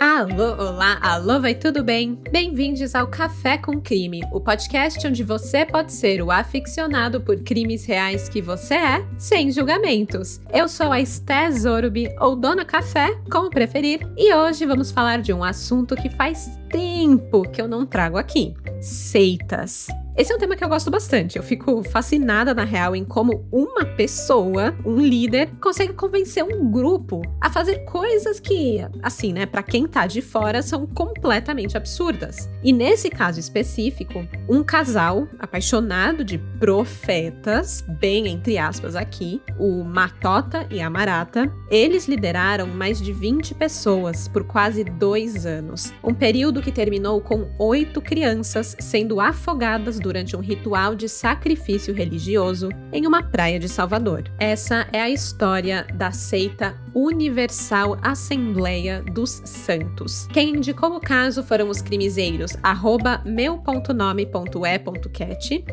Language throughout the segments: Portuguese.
Alô, olá, alô, vai tudo bem? Bem-vindos ao Café com Crime, o podcast onde você pode ser o aficionado por crimes reais que você é, sem julgamentos. Eu sou a Esté Zorubi, ou Dona Café, como preferir, e hoje vamos falar de um assunto que faz tempo que eu não trago aqui: seitas. Esse é um tema que eu gosto bastante. Eu fico fascinada, na real, em como uma pessoa, um líder, consegue convencer um grupo a fazer coisas que, assim, né, para quem tá de fora, são completamente absurdas. E nesse caso específico, um casal apaixonado de profetas, bem entre aspas aqui, o Matota e a Marata, eles lideraram mais de 20 pessoas por quase dois anos. Um período que terminou com oito crianças sendo afogadas durante um ritual de sacrifício religioso em uma praia de Salvador. Essa é a história da seita Universal Assembleia dos Santos. Quem indicou o caso foram os crimezeiros meu.nome.e.cat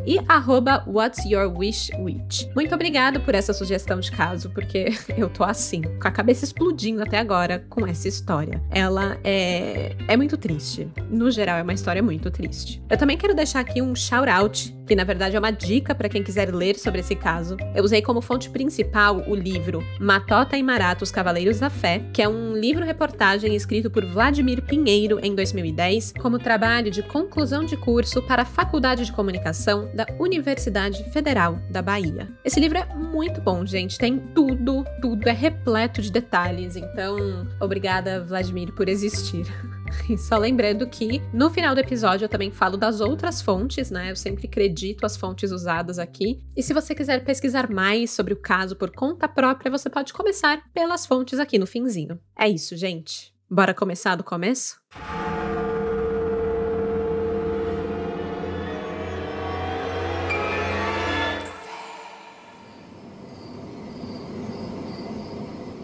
e arroba What's Your Wish Witch. Muito obrigado por essa sugestão de caso, porque eu tô assim, com a cabeça explodindo até agora com essa história. Ela é, é muito triste. No geral, é uma história muito triste. Eu também quero deixar aqui um shout out que na verdade é uma dica para quem quiser ler sobre esse caso. Eu usei como fonte principal o livro Matota e Marata, os Cavaleiros da Fé, que é um livro-reportagem escrito por Vladimir Pinheiro em 2010, como trabalho de conclusão de curso para a Faculdade de Comunicação da Universidade Federal da Bahia. Esse livro é muito bom, gente, tem tudo, tudo é repleto de detalhes. Então, obrigada, Vladimir, por existir. E só lembrando que no final do episódio eu também falo das outras fontes, né? Eu sempre acredito as fontes usadas aqui. E se você quiser pesquisar mais sobre o caso por conta própria, você pode começar pelas fontes aqui no finzinho. É isso, gente. Bora começar do começo?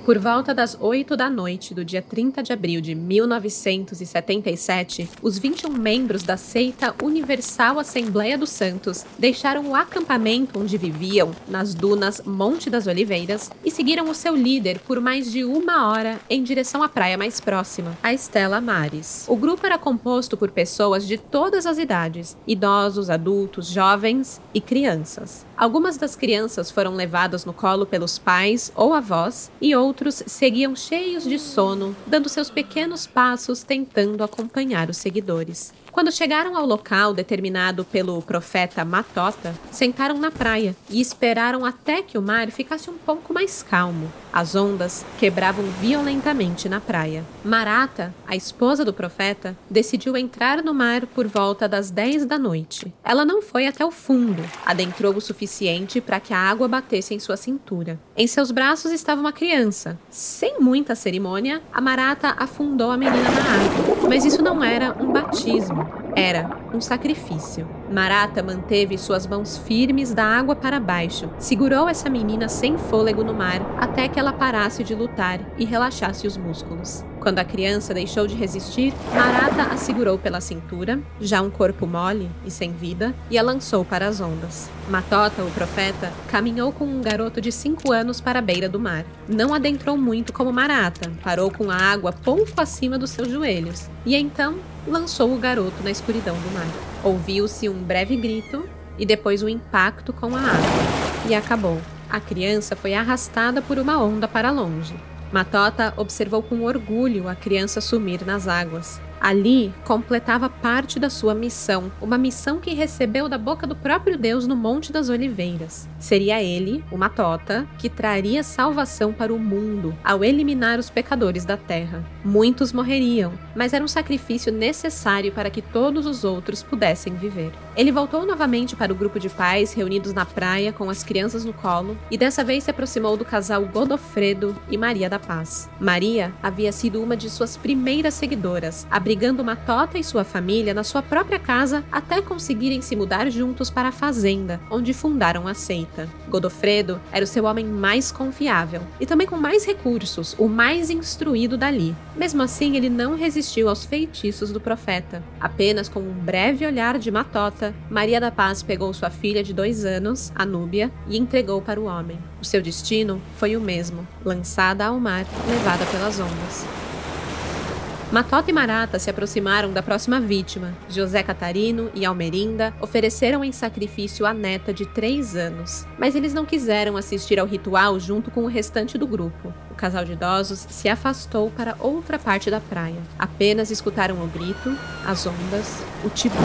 Por volta das 8 da noite do dia 30 de abril de 1977, os 21 membros da seita Universal Assembleia dos Santos deixaram o acampamento onde viviam, nas dunas Monte das Oliveiras, e seguiram o seu líder por mais de uma hora em direção à praia mais próxima, a Estela Mares. O grupo era composto por pessoas de todas as idades, idosos, adultos, jovens e crianças. Algumas das crianças foram levadas no colo pelos pais ou avós, e outros seguiam cheios de sono, dando seus pequenos passos tentando acompanhar os seguidores. Quando chegaram ao local determinado pelo profeta Matota, sentaram na praia e esperaram até que o mar ficasse um pouco mais calmo. As ondas quebravam violentamente na praia. Marata, a esposa do profeta, decidiu entrar no mar por volta das 10 da noite. Ela não foi até o fundo, adentrou o suficiente para que a água batesse em sua cintura. Em seus braços estava uma criança. Sem muita cerimônia, a Marata afundou a menina na água. Mas isso não era um batismo. Era um sacrifício. Marata manteve suas mãos firmes da água para baixo, segurou essa menina sem fôlego no mar até que ela parasse de lutar e relaxasse os músculos. Quando a criança deixou de resistir, Marata a segurou pela cintura, já um corpo mole e sem vida, e a lançou para as ondas. Matota, o profeta, caminhou com um garoto de cinco anos para a beira do mar. Não adentrou muito como Marata, parou com a água pouco acima dos seus joelhos, e então lançou o garoto na escuridão do mar. Ouviu-se um breve grito e depois um impacto com a água. E acabou. A criança foi arrastada por uma onda para longe. Matota observou com orgulho a criança sumir nas águas. Ali completava parte da sua missão, uma missão que recebeu da boca do próprio Deus no Monte das Oliveiras. Seria ele, o Matota, que traria salvação para o mundo ao eliminar os pecadores da terra. Muitos morreriam, mas era um sacrifício necessário para que todos os outros pudessem viver. Ele voltou novamente para o grupo de pais reunidos na praia com as crianças no colo e dessa vez se aproximou do casal Godofredo e Maria da Paz. Maria havia sido uma de suas primeiras seguidoras, abrigando Matota e sua família na sua própria casa até conseguirem se mudar juntos para a fazenda, onde fundaram a seita. Godofredo era o seu homem mais confiável e também com mais recursos, o mais instruído dali. Mesmo assim, ele não resistiu aos feitiços do profeta. Apenas com um breve olhar de Matota, Maria da Paz pegou sua filha de dois anos, Anúbia, e entregou para o homem. O seu destino foi o mesmo: lançada ao mar, levada pelas ondas. Matota e Marata se aproximaram da próxima vítima. José Catarino e Almerinda ofereceram em sacrifício a neta de três anos, mas eles não quiseram assistir ao ritual junto com o restante do grupo. O casal de idosos se afastou para outra parte da praia. Apenas escutaram o grito, as ondas, o tibu.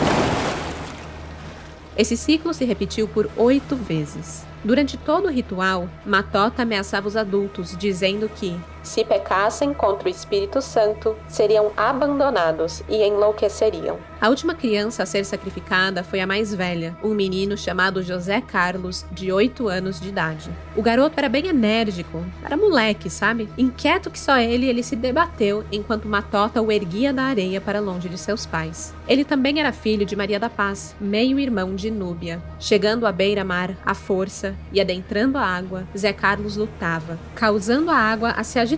Esse ciclo se repetiu por oito vezes. Durante todo o ritual, Matota ameaçava os adultos, dizendo que, se pecassem contra o Espírito Santo, seriam abandonados e enlouqueceriam. A última criança a ser sacrificada foi a mais velha, um menino chamado José Carlos, de 8 anos de idade. O garoto era bem enérgico, era moleque, sabe? Inquieto que só ele, ele se debateu enquanto Matota o erguia da areia para longe de seus pais. Ele também era filho de Maria da Paz, meio-irmão de Núbia. Chegando à beira-mar, à força e adentrando a água, Zé Carlos lutava, causando a água a se agitar,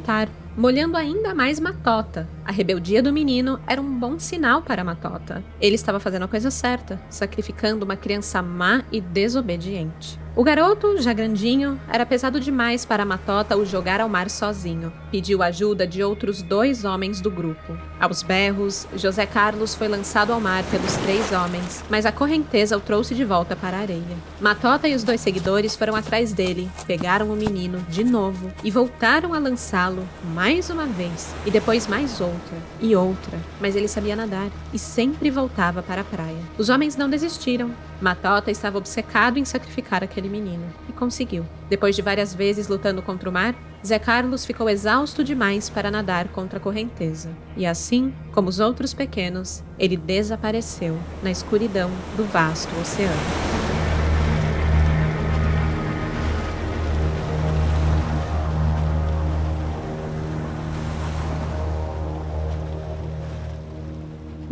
molhando ainda mais Matota. A rebeldia do menino era um bom sinal para Matota. Ele estava fazendo a coisa certa, sacrificando uma criança má e desobediente. O garoto, já grandinho, era pesado demais para Matota o jogar ao mar sozinho. Pediu ajuda de outros dois homens do grupo. Aos berros, José Carlos foi lançado ao mar pelos três homens, mas a correnteza o trouxe de volta para a areia. Matota e os dois seguidores foram atrás dele, pegaram o menino de novo e voltaram a lançá-lo mais uma vez, e depois mais outra e outra, mas ele sabia nadar e sempre voltava para a praia. Os homens não desistiram. Matota estava obcecado em sacrificar aquele menino e conseguiu. Depois de várias vezes lutando contra o mar, Zé Carlos ficou exausto demais para nadar contra a correnteza. E assim, como os outros pequenos, ele desapareceu na escuridão do vasto oceano.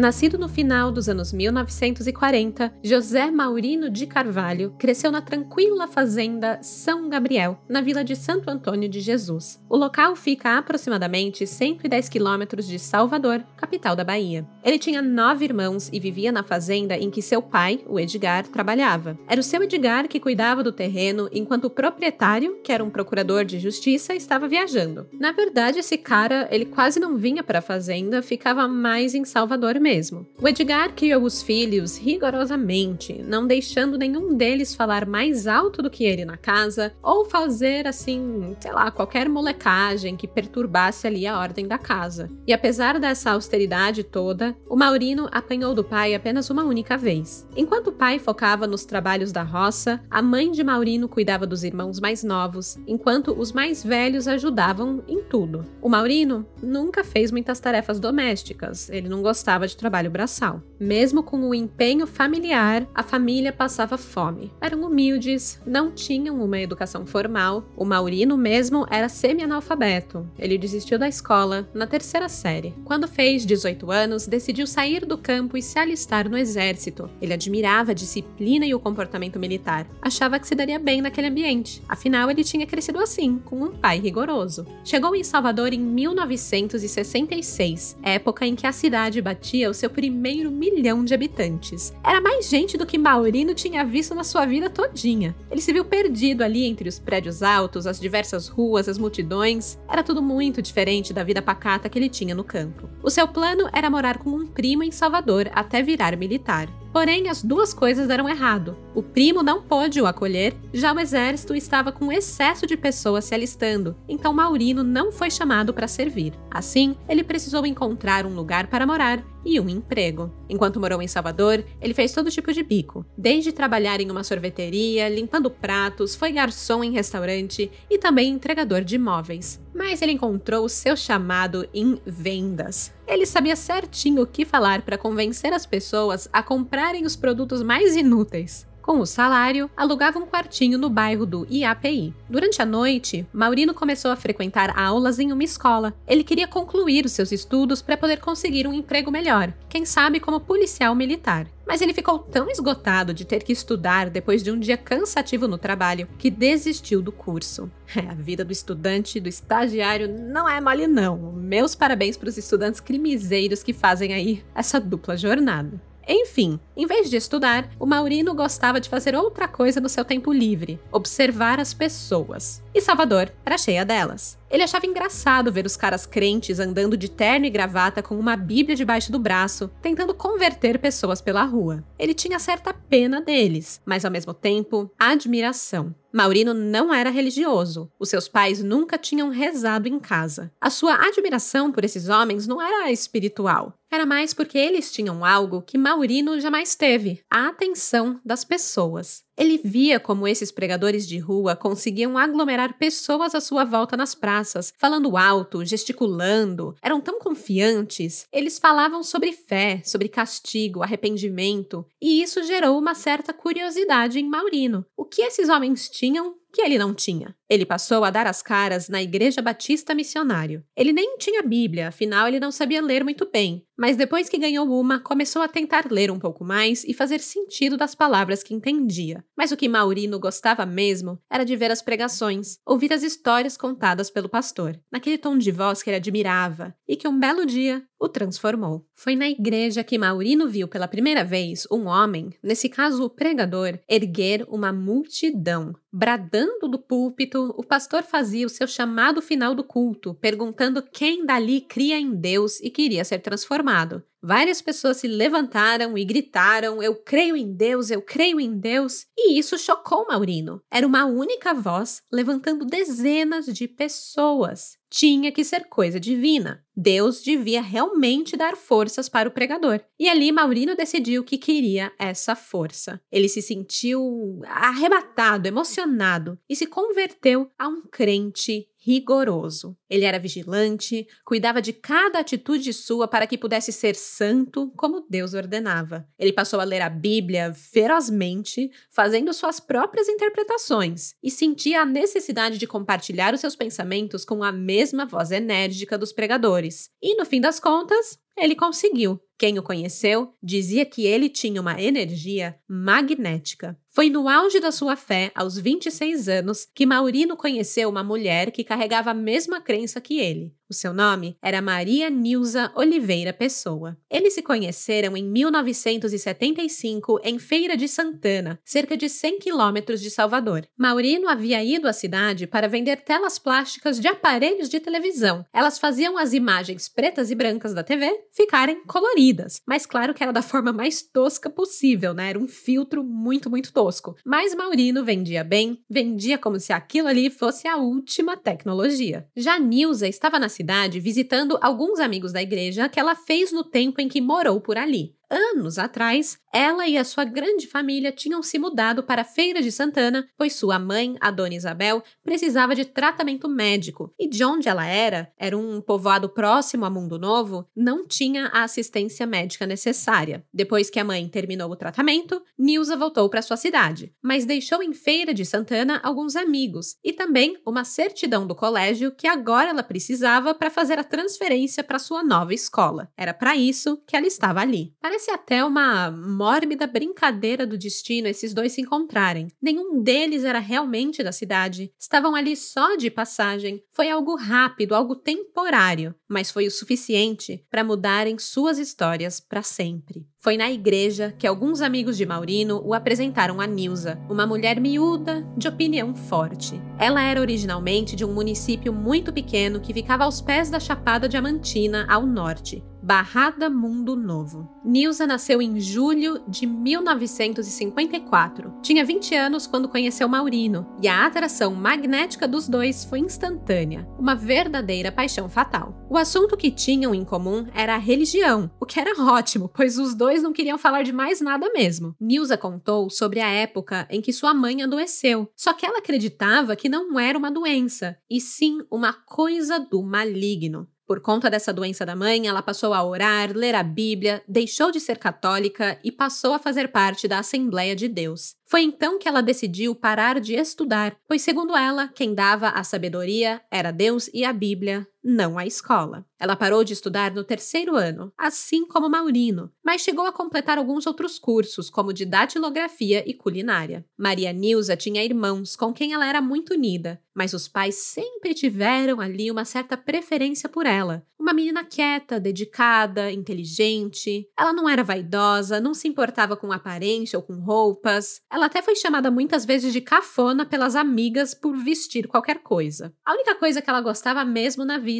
Nascido no final dos anos 1940, José Maurino de Carvalho cresceu na tranquila fazenda São Gabriel, na vila de Santo Antônio de Jesus. O local fica a aproximadamente 110 quilômetros de Salvador, capital da Bahia. Ele tinha nove irmãos e vivia na fazenda em que seu pai, o Edgar, trabalhava. Era o seu Edgar que cuidava do terreno, enquanto o proprietário, que era um procurador de justiça, estava viajando. Na verdade, esse cara, ele quase não vinha para a fazenda, ficava mais em Salvador mesmo. O Edgar criou os filhos rigorosamente, não deixando nenhum deles falar mais alto do que ele na casa ou fazer assim, sei lá, qualquer molecagem que perturbasse ali a ordem da casa. E apesar dessa austeridade toda, o Maurino apanhou do pai apenas uma única vez. Enquanto o pai focava nos trabalhos da roça, a mãe de Maurino cuidava dos irmãos mais novos, enquanto os mais velhos ajudavam em tudo. O Maurino nunca fez muitas tarefas domésticas, ele não gostava de trabalho braçal. Mesmo com o empenho familiar, a família passava fome. Eram humildes, não tinham uma educação formal. O Maurino mesmo era semi-analfabeto. Ele desistiu da escola na terceira série. Quando fez 18 anos, decidiu sair do campo e se alistar no exército. Ele admirava a disciplina e o comportamento militar. Achava que se daria bem naquele ambiente. Afinal, ele tinha crescido assim, com um pai rigoroso. Chegou em Salvador em 1966, época em que a cidade batia o seu primeiro milhão de habitantes. Era mais gente do que Maurino tinha visto na sua vida todinha. Ele se viu perdido ali entre os prédios altos, as diversas ruas, as multidões. Era tudo muito diferente da vida pacata que ele tinha no campo. O seu plano era morar com um primo em Salvador até virar militar. Porém, as duas coisas deram errado. O primo não pôde o acolher, já o exército estava com excesso de pessoas se alistando, então Maurino não foi chamado para servir. Assim, ele precisou encontrar um lugar para morar e um emprego. Enquanto morou em Salvador, ele fez todo tipo de bico, desde trabalhar em uma sorveteria, limpando pratos, foi garçom em restaurante e também entregador de imóveis. Mas ele encontrou o seu chamado em vendas. Ele sabia certinho o que falar para convencer as pessoas a comprarem os produtos mais inúteis. Com o salário, alugava um quartinho no bairro do IAPI. Durante a noite, Maurino começou a frequentar aulas em uma escola. Ele queria concluir os seus estudos para poder conseguir um emprego melhor, quem sabe como policial militar. Mas ele ficou tão esgotado de ter que estudar depois de um dia cansativo no trabalho que desistiu do curso. É, a vida do estudante, do estagiário, não é mole não. Meus parabéns para os estudantes crimizeiros que fazem aí essa dupla jornada. Enfim, Em vez de estudar, o Maurino gostava de fazer outra coisa no seu tempo livre: observar as pessoas. E Salvador era cheia delas. Ele achava engraçado ver os caras crentes andando de terno e gravata com uma Bíblia debaixo do braço, tentando converter pessoas pela rua. Ele tinha certa pena deles, mas ao mesmo tempo, admiração. Maurino não era religioso. Os seus pais nunca tinham rezado em casa. A sua admiração por esses homens não era espiritual. Era mais porque eles tinham algo que Maurino jamais teve: a atenção das pessoas. Ele via como esses pregadores de rua conseguiam aglomerar pessoas à sua volta nas praças, falando alto, gesticulando, eram tão confiantes. Eles falavam sobre fé, sobre castigo, arrependimento, e isso gerou uma certa curiosidade em Maurino. O que esses homens tinham que ele não tinha. Ele passou a dar as caras na Igreja Batista Missionário. Ele nem tinha Bíblia, afinal ele não sabia ler muito bem, mas depois que ganhou uma, começou a tentar ler um pouco mais e fazer sentido das palavras que entendia. Mas o que Maurino gostava mesmo era de ver as pregações, ouvir as histórias contadas pelo pastor, naquele tom de voz que ele admirava e que um belo dia o transformou. Foi na igreja que Maurino viu pela primeira vez um homem, nesse caso o pregador, erguer uma multidão. Bradando do púlpito, o pastor fazia o seu chamado final do culto, perguntando quem dali cria em Deus e queria ser transformado. Várias pessoas se levantaram e gritaram: Eu creio em Deus, eu creio em Deus. E isso chocou Maurino. Era uma única voz levantando dezenas de pessoas. Tinha que ser coisa divina. Deus devia realmente dar forças para o pregador. E ali Maurino decidiu que queria essa força. Ele se sentiu arrebatado, emocionado e se converteu a um crente rigoroso. Ele era vigilante, cuidava de cada atitude sua para que pudesse ser santo como Deus ordenava. Ele passou a ler a Bíblia ferozmente, fazendo suas próprias interpretações, e sentia a necessidade de compartilhar os seus pensamentos com a mesma voz enérgica dos pregadores. E no fim das contas, ele conseguiu. Quem o conheceu dizia que ele tinha uma energia magnética. Foi no auge da sua fé, aos 26 anos, que Maurino conheceu uma mulher que carregava a mesma crença que ele. O seu nome era Maria Nilza Oliveira Pessoa. Eles se conheceram em 1975 em Feira de Santana, cerca de 100 quilômetros de Salvador. Maurino havia ido à cidade para vender telas plásticas de aparelhos de televisão. Elas faziam as imagens pretas e brancas da TV ficarem coloridas, mas claro que era da forma mais tosca possível, né? Era um filtro muito, muito tosco. Mas Maurino vendia bem, vendia como se aquilo ali fosse a última tecnologia. Já Nilza estava na cidade visitando alguns amigos da igreja que ela fez no tempo em que morou por ali anos atrás, ela e a sua grande família tinham se mudado para a Feira de Santana, pois sua mãe, a Dona Isabel, precisava de tratamento médico e de onde ela era, era um povoado próximo a Mundo Novo, não tinha a assistência médica necessária. Depois que a mãe terminou o tratamento, Nilza voltou para sua cidade, mas deixou em Feira de Santana alguns amigos e também uma certidão do colégio que agora ela precisava para fazer a transferência para sua nova escola. Era para isso que ela estava ali. Parece Parece até uma mórbida brincadeira do destino esses dois se encontrarem. Nenhum deles era realmente da cidade. Estavam ali só de passagem. Foi algo rápido, algo temporário, mas foi o suficiente para mudarem suas histórias para sempre. Foi na igreja que alguns amigos de Maurino o apresentaram a Nilza, uma mulher miúda, de opinião forte. Ela era originalmente de um município muito pequeno que ficava aos pés da Chapada Diamantina, ao norte, Barrada Mundo Novo. Nilza nasceu em julho de 1954. Tinha 20 anos quando conheceu Maurino, e a atração magnética dos dois foi instantânea, uma verdadeira paixão fatal. O assunto que tinham em comum era a religião, o que era ótimo, pois os dois não queriam falar de mais nada mesmo. Nilza contou sobre a época em que sua mãe adoeceu, só que ela acreditava que não era uma doença, e sim uma coisa do maligno. Por conta dessa doença da mãe, ela passou a orar, ler a Bíblia, deixou de ser católica e passou a fazer parte da Assembleia de Deus. Foi então que ela decidiu parar de estudar, pois, segundo ela, quem dava a sabedoria era Deus e a Bíblia, não a escola. Ela parou de estudar no terceiro ano, assim como Maurino, mas chegou a completar alguns outros cursos, como de datilografia e culinária. Maria Nilza tinha irmãos com quem ela era muito unida, mas os pais sempre tiveram ali uma certa preferência por ela, Uma menina quieta, dedicada, inteligente. Ela não era vaidosa, não se importava com aparência ou com roupas. Ela até foi chamada muitas vezes de cafona pelas amigas por vestir qualquer coisa. A única coisa que ela gostava mesmo na vida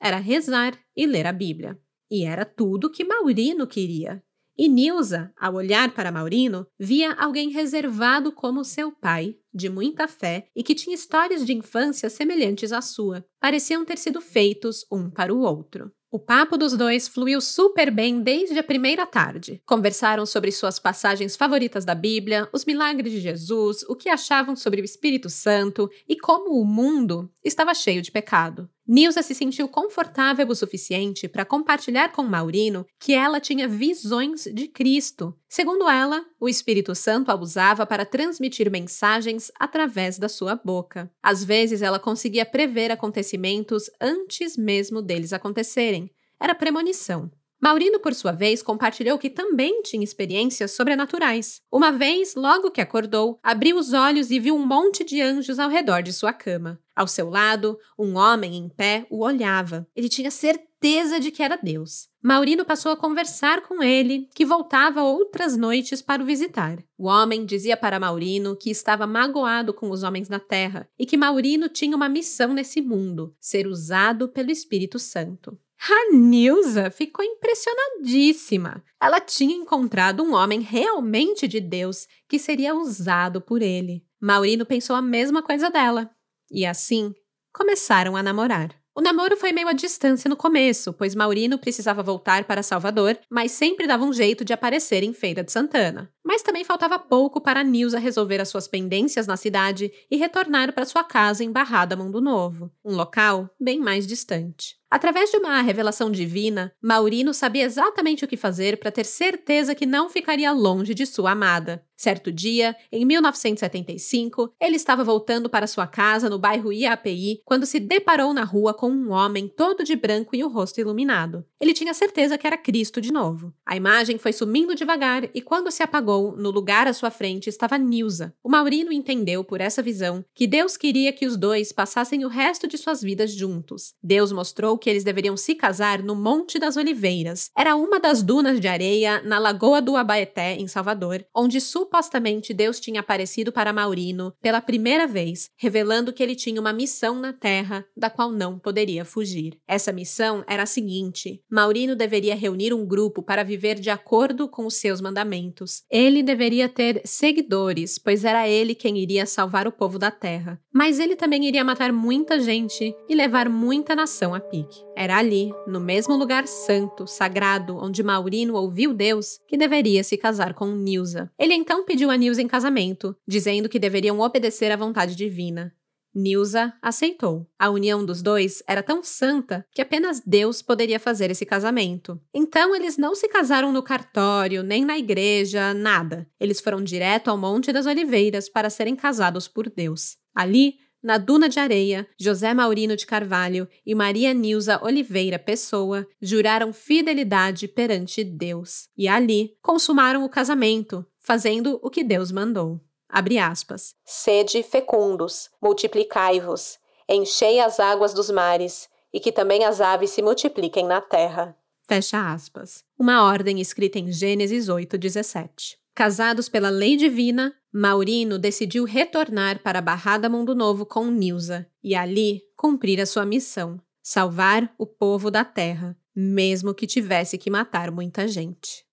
era rezar e ler a Bíblia. E era tudo que Maurino queria. E Nilza, ao olhar para Maurino, via alguém reservado como seu pai, de muita fé e que tinha histórias de infância semelhantes à sua. Pareciam ter sido feitos um para o outro. O papo dos dois fluiu super bem desde a primeira tarde. Conversaram sobre suas passagens favoritas da Bíblia, os milagres de Jesus, o que achavam sobre o Espírito Santo e como o mundo estava cheio de pecado. Nilza se sentiu confortável o suficiente para compartilhar com Maurino que ela tinha visões de Cristo. Segundo ela, o Espírito Santo a usava para transmitir mensagens através da sua boca. Às vezes ela conseguia prever acontecimentos antes mesmo deles acontecerem. Era premonição. Maurino, por sua vez, compartilhou que também tinha experiências sobrenaturais. Uma vez, logo que acordou, abriu os olhos e viu um monte de anjos ao redor de sua cama. Ao seu lado, um homem em pé o olhava. Ele tinha certeza de que era Deus. Maurino passou a conversar com ele, que voltava outras noites para o visitar. O homem dizia para Maurino que estava magoado com os homens na terra e que Maurino tinha uma missão nesse mundo: ser usado pelo Espírito Santo. A Nilza ficou impressionadíssima. Ela tinha encontrado um homem realmente de Deus que seria usado por ele. Maurino pensou a mesma coisa dela. E assim, começaram a namorar. O namoro foi meio à distância no começo, pois Maurino precisava voltar para Salvador, mas sempre dava um jeito de aparecer em Feira de Santana. Mas também faltava pouco para Nilza resolver as suas pendências na cidade e retornar para sua casa em Barrada Mundo Novo, um local bem mais distante. Através de uma revelação divina, Maurino sabia exatamente o que fazer para ter certeza que não ficaria longe de sua amada. Certo dia, em 1975, ele estava voltando para sua casa no bairro IAPI quando se deparou na rua com um homem todo de branco e o rosto iluminado. Ele tinha certeza que era Cristo de novo. A imagem foi sumindo devagar e quando se apagou, no lugar à sua frente estava Nilza. O Maurino entendeu por essa visão que Deus queria que os dois passassem o resto de suas vidas juntos. Deus mostrou que eles deveriam se casar no Monte das Oliveiras. Era uma das dunas de areia na Lagoa do Abaeté, em Salvador, onde supostamente Deus tinha aparecido para Maurino pela primeira vez, revelando que ele tinha uma missão na Terra da qual não poderia fugir. Essa missão era a seguinte: Maurino deveria reunir um grupo para viver de acordo com os seus mandamentos. Ele deveria ter seguidores, pois era ele quem iria salvar o povo da Terra. Mas ele também iria matar muita gente e levar muita nação a pique. Era ali, no mesmo lugar santo, sagrado, onde Maurino ouviu Deus, que deveria se casar com Nilza. Ele então pediu a Nilza em casamento, dizendo que deveriam obedecer à vontade divina. Nilza aceitou. A união dos dois era tão santa que apenas Deus poderia fazer esse casamento. Então eles não se casaram no cartório, nem na igreja, nada. Eles foram direto ao Monte das Oliveiras para serem casados por Deus. Ali, na duna de areia, José Maurino de Carvalho e Maria Nilza Oliveira Pessoa juraram fidelidade perante Deus e ali consumaram o casamento, fazendo o que Deus mandou. Abre aspas. Sede fecundos, multiplicai-vos, enchei as águas dos mares, e que também as aves se multipliquem na terra. Fecha aspas. Uma ordem escrita em Gênesis 8:17. Casados pela lei divina, Maurino decidiu retornar para a Barrada Mundo Novo com Nilza e ali cumprir a sua missão: salvar o povo da terra, mesmo que tivesse que matar muita gente.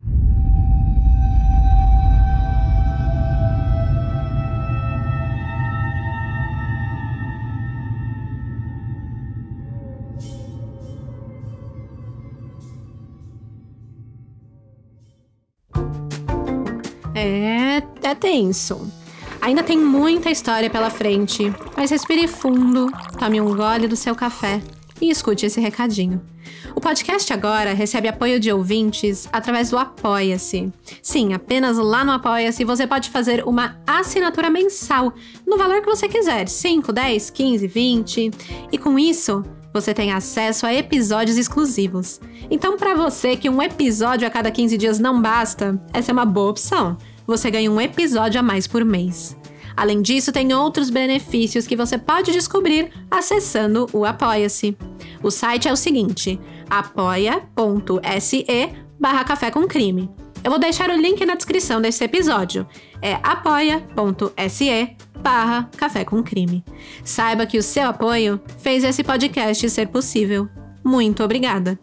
É, é tenso. Ainda tem muita história pela frente, mas respire fundo, tome um gole do seu café e escute esse recadinho. O podcast agora recebe apoio de ouvintes através do Apoia-se. Sim, apenas lá no Apoia-se você pode fazer uma assinatura mensal no valor que você quiser: 5, 10, 15, 20. E com isso, você tem acesso a episódios exclusivos. Então, para você que um episódio a cada 15 dias não basta, essa é uma boa opção. Você ganha um episódio a mais por mês. Além disso, tem outros benefícios que você pode descobrir acessando o Apoia-se. O site é o seguinte: apoia.se barra café com crime. Eu vou deixar o link na descrição desse episódio. É apoia.se barra café com crime. Saiba que o seu apoio fez esse podcast ser possível. Muito obrigada.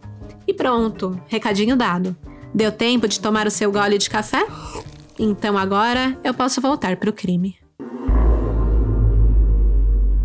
E pronto, recadinho dado. Deu tempo de tomar o seu gole de café? Então agora eu posso voltar para o crime.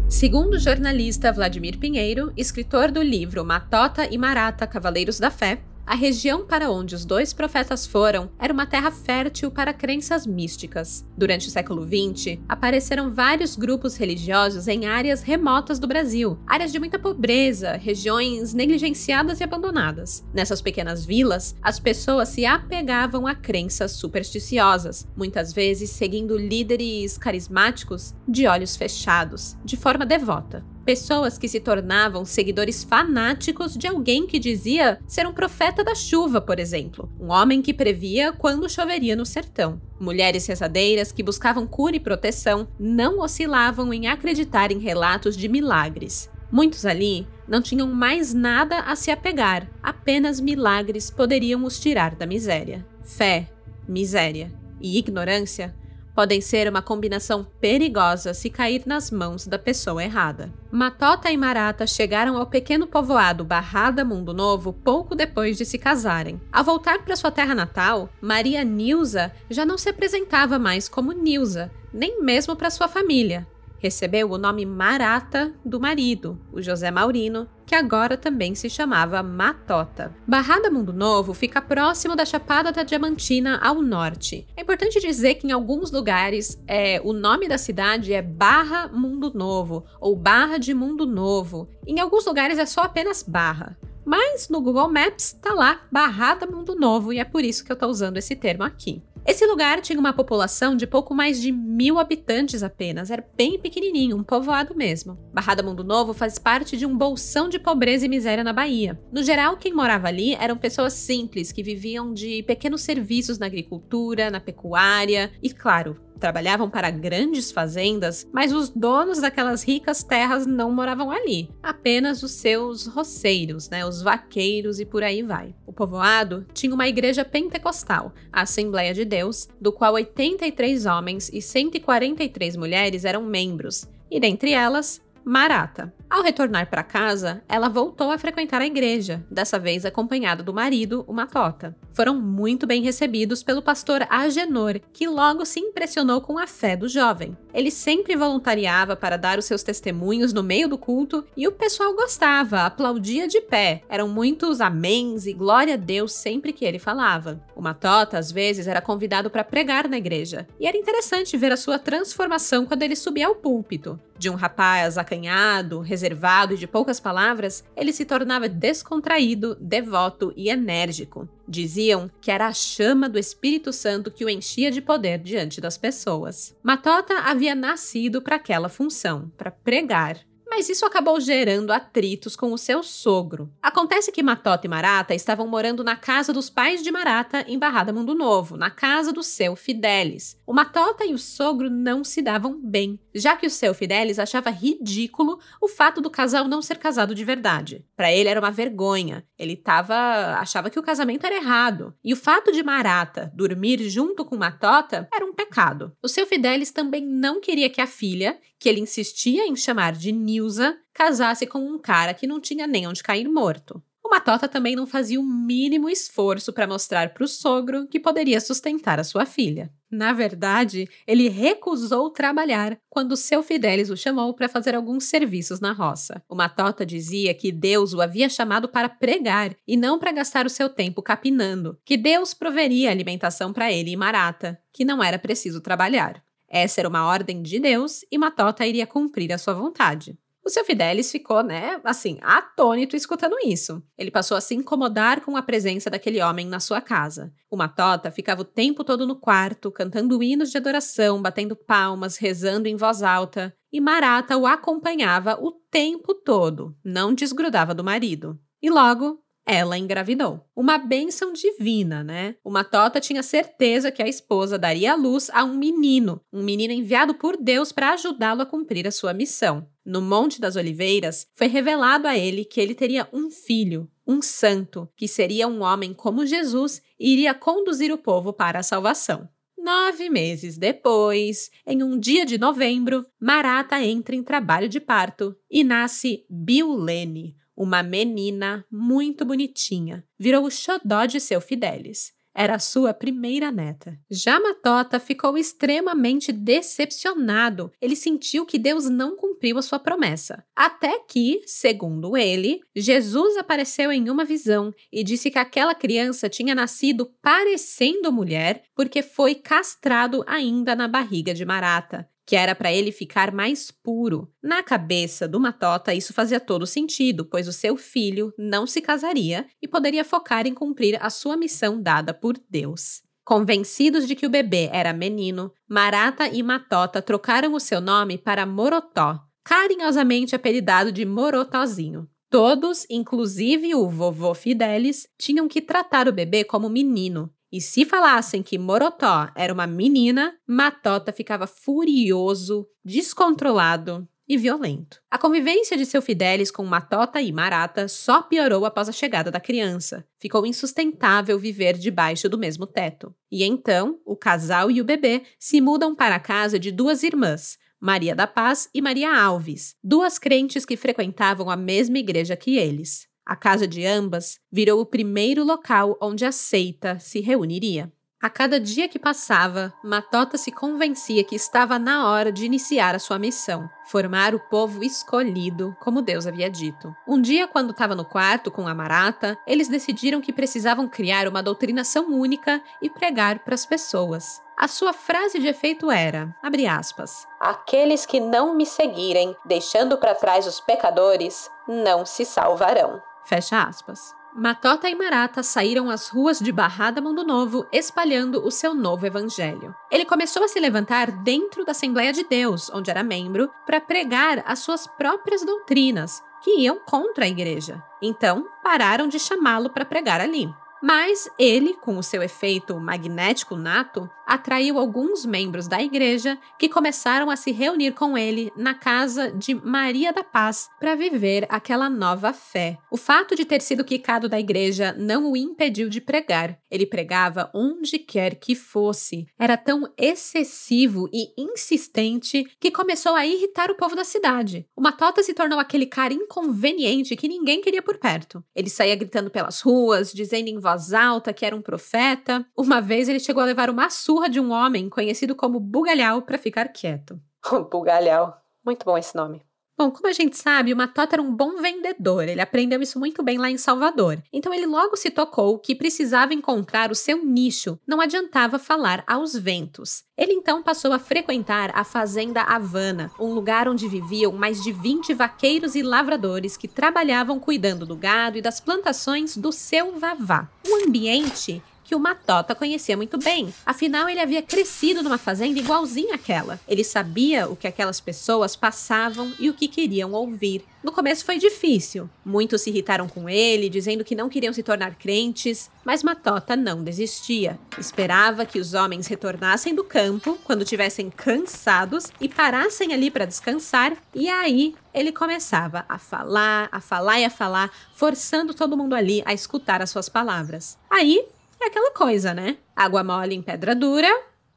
Segundo o jornalista Vladimir Pinheiro, escritor do livro Matota e Marata Cavaleiros da Fé, a região para onde os dois profetas foram era uma terra fértil para crenças místicas. Durante o século XX, apareceram vários grupos religiosos em áreas remotas do Brasil, áreas de muita pobreza, regiões negligenciadas e abandonadas. Nessas pequenas vilas, as pessoas se apegavam a crenças supersticiosas, muitas vezes seguindo líderes carismáticos de olhos fechados, de forma devota pessoas que se tornavam seguidores fanáticos de alguém que dizia ser um profeta da chuva, por exemplo, um homem que previa quando choveria no sertão. Mulheres rezadeiras que buscavam cura e proteção não oscilavam em acreditar em relatos de milagres. Muitos ali não tinham mais nada a se apegar, apenas milagres poderiam os tirar da miséria. Fé, miséria e ignorância podem ser uma combinação perigosa se cair nas mãos da pessoa errada. Matota e Marata chegaram ao pequeno povoado Barrada Mundo Novo pouco depois de se casarem. Ao voltar para sua terra natal, Maria Nilza já não se apresentava mais como Nilza, nem mesmo para sua família recebeu o nome Marata do marido, o José Maurino, que agora também se chamava Matota. Barrada Mundo Novo fica próximo da Chapada da Diamantina, ao norte. É importante dizer que em alguns lugares é, o nome da cidade é Barra Mundo Novo ou Barra de Mundo Novo. Em alguns lugares é só apenas Barra. Mas no Google Maps tá lá Barrada Mundo Novo e é por isso que eu tô usando esse termo aqui. Esse lugar tinha uma população de pouco mais de mil habitantes apenas, era bem pequenininho, um povoado mesmo. Barrada Mundo Novo faz parte de um bolsão de pobreza e miséria na Bahia. No geral, quem morava ali eram pessoas simples que viviam de pequenos serviços na agricultura, na pecuária e, claro, trabalhavam para grandes fazendas, mas os donos daquelas ricas terras não moravam ali, apenas os seus roceiros, né, os vaqueiros e por aí vai. O povoado tinha uma igreja pentecostal, a Assembleia de Deus, do qual 83 homens e 143 mulheres eram membros, e dentre elas, Marata. Ao retornar para casa, ela voltou a frequentar a igreja, dessa vez acompanhada do marido, o Matota. Foram muito bem recebidos pelo pastor Agenor, que logo se impressionou com a fé do jovem. Ele sempre voluntariava para dar os seus testemunhos no meio do culto e o pessoal gostava, aplaudia de pé. Eram muitos améns e glória a Deus sempre que ele falava. O Matota, às vezes, era convidado para pregar na igreja, e era interessante ver a sua transformação quando ele subia ao púlpito. De um rapaz acanhado, reservado e de poucas palavras, ele se tornava descontraído, devoto e enérgico. Diziam que era a chama do Espírito Santo que o enchia de poder diante das pessoas. Matota havia nascido para aquela função, para pregar mas isso acabou gerando atritos com o seu sogro. Acontece que Matota e Marata estavam morando na casa dos pais de Marata em Barrada Mundo Novo, na casa do seu Fidelis. O Matota e o sogro não se davam bem, já que o seu Fidelis achava ridículo o fato do casal não ser casado de verdade. Para ele era uma vergonha. Ele tava achava que o casamento era errado. E o fato de Marata dormir junto com Matota era um pecado. O seu Fidelis também não queria que a filha, que ele insistia em chamar de Nilza, casasse com um cara que não tinha nem onde cair morto. O Matota também não fazia o mínimo esforço para mostrar para o sogro que poderia sustentar a sua filha. Na verdade, ele recusou trabalhar quando seu Fidelis o chamou para fazer alguns serviços na roça. O Matota dizia que Deus o havia chamado para pregar e não para gastar o seu tempo capinando, que Deus proveria alimentação para ele e Marata, que não era preciso trabalhar. Essa era uma ordem de Deus e Matota iria cumprir a sua vontade. O seu Fidelis ficou, né, assim, atônito escutando isso. Ele passou a se incomodar com a presença daquele homem na sua casa. O Matota ficava o tempo todo no quarto, cantando hinos de adoração, batendo palmas, rezando em voz alta, e Marata o acompanhava o tempo todo, não desgrudava do marido. E logo, ela engravidou. Uma bênção divina, né? O Matota tinha certeza que a esposa daria à luz a um menino, um menino enviado por Deus para ajudá-lo a cumprir a sua missão. No Monte das Oliveiras, foi revelado a ele que ele teria um filho, um santo, que seria um homem como Jesus e iria conduzir o povo para a salvação. Nove meses depois, em um dia de novembro, Marata entra em trabalho de parto e nasce Biulene, uma menina muito bonitinha. Virou o xodó de seu Fidelis. Era sua primeira neta. Já Matota ficou extremamente decepcionado. Ele sentiu que Deus não cumpriu a sua promessa. Até que, segundo ele, Jesus apareceu em uma visão e disse que aquela criança tinha nascido parecendo mulher porque foi castrado ainda na barriga de Marata que era para ele ficar mais puro. Na cabeça do Matota, isso fazia todo sentido, pois o seu filho não se casaria e poderia focar em cumprir a sua missão dada por Deus. Convencidos de que o bebê era menino, Marata e Matota trocaram o seu nome para Morotó, carinhosamente apelidado de Morotozinho. Todos, inclusive o vovô Fidelis, tinham que tratar o bebê como menino, e se falassem que Morotó era uma menina, Matota ficava furioso, descontrolado e violento. A convivência de seu Fidelis com Matota e Marata só piorou após a chegada da criança. Ficou insustentável viver debaixo do mesmo teto. E então, o casal e o bebê se mudam para a casa de duas irmãs, Maria da Paz e Maria Alves, duas crentes que frequentavam a mesma igreja que eles. A casa de ambas virou o primeiro local onde a seita se reuniria. A cada dia que passava, Matota se convencia que estava na hora de iniciar a sua missão, formar o povo escolhido, como Deus havia dito. Um dia, quando estava no quarto com a Marata, eles decidiram que precisavam criar uma doutrinação única e pregar para as pessoas. A sua frase de efeito era, abre aspas, Aqueles que não me seguirem, deixando para trás os pecadores, não se salvarão. Fecha aspas. Matota e Marata saíram às ruas de Barrada Mundo Novo espalhando o seu novo evangelho. Ele começou a se levantar dentro da Assembleia de Deus, onde era membro, para pregar as suas próprias doutrinas, que iam contra a igreja. Então, pararam de chamá-lo para pregar ali. Mas ele, com o seu efeito magnético nato, atraiu alguns membros da igreja que começaram a se reunir com ele na casa de Maria da Paz para viver aquela nova fé. O fato de ter sido quicado da igreja não o impediu de pregar. Ele pregava onde quer que fosse. Era tão excessivo e insistente que começou a irritar o povo da cidade. O Matota se tornou aquele cara inconveniente que ninguém queria por perto. Ele saía gritando pelas ruas, dizendo em voz alta que era um profeta. Uma vez ele chegou a levar uma surra de um homem conhecido como Bugalhau para ficar quieto. Bugalhau. Muito bom esse nome. Bom, como a gente sabe, o Matota era um bom vendedor, ele aprendeu isso muito bem lá em Salvador. Então ele logo se tocou que precisava encontrar o seu nicho, não adiantava falar aos ventos. Ele então passou a frequentar a Fazenda Havana, um lugar onde viviam mais de 20 vaqueiros e lavradores que trabalhavam cuidando do gado e das plantações do seu vavá. Um ambiente que o Matota conhecia muito bem. Afinal, ele havia crescido numa fazenda igualzinha àquela. Ele sabia o que aquelas pessoas passavam e o que queriam ouvir. No começo foi difícil. Muitos se irritaram com ele, dizendo que não queriam se tornar crentes, mas Matota não desistia. Esperava que os homens retornassem do campo quando tivessem cansados e parassem ali para descansar, e aí ele começava a falar, a falar e a falar, forçando todo mundo ali a escutar as suas palavras. Aí é aquela coisa, né? Água mole em pedra dura,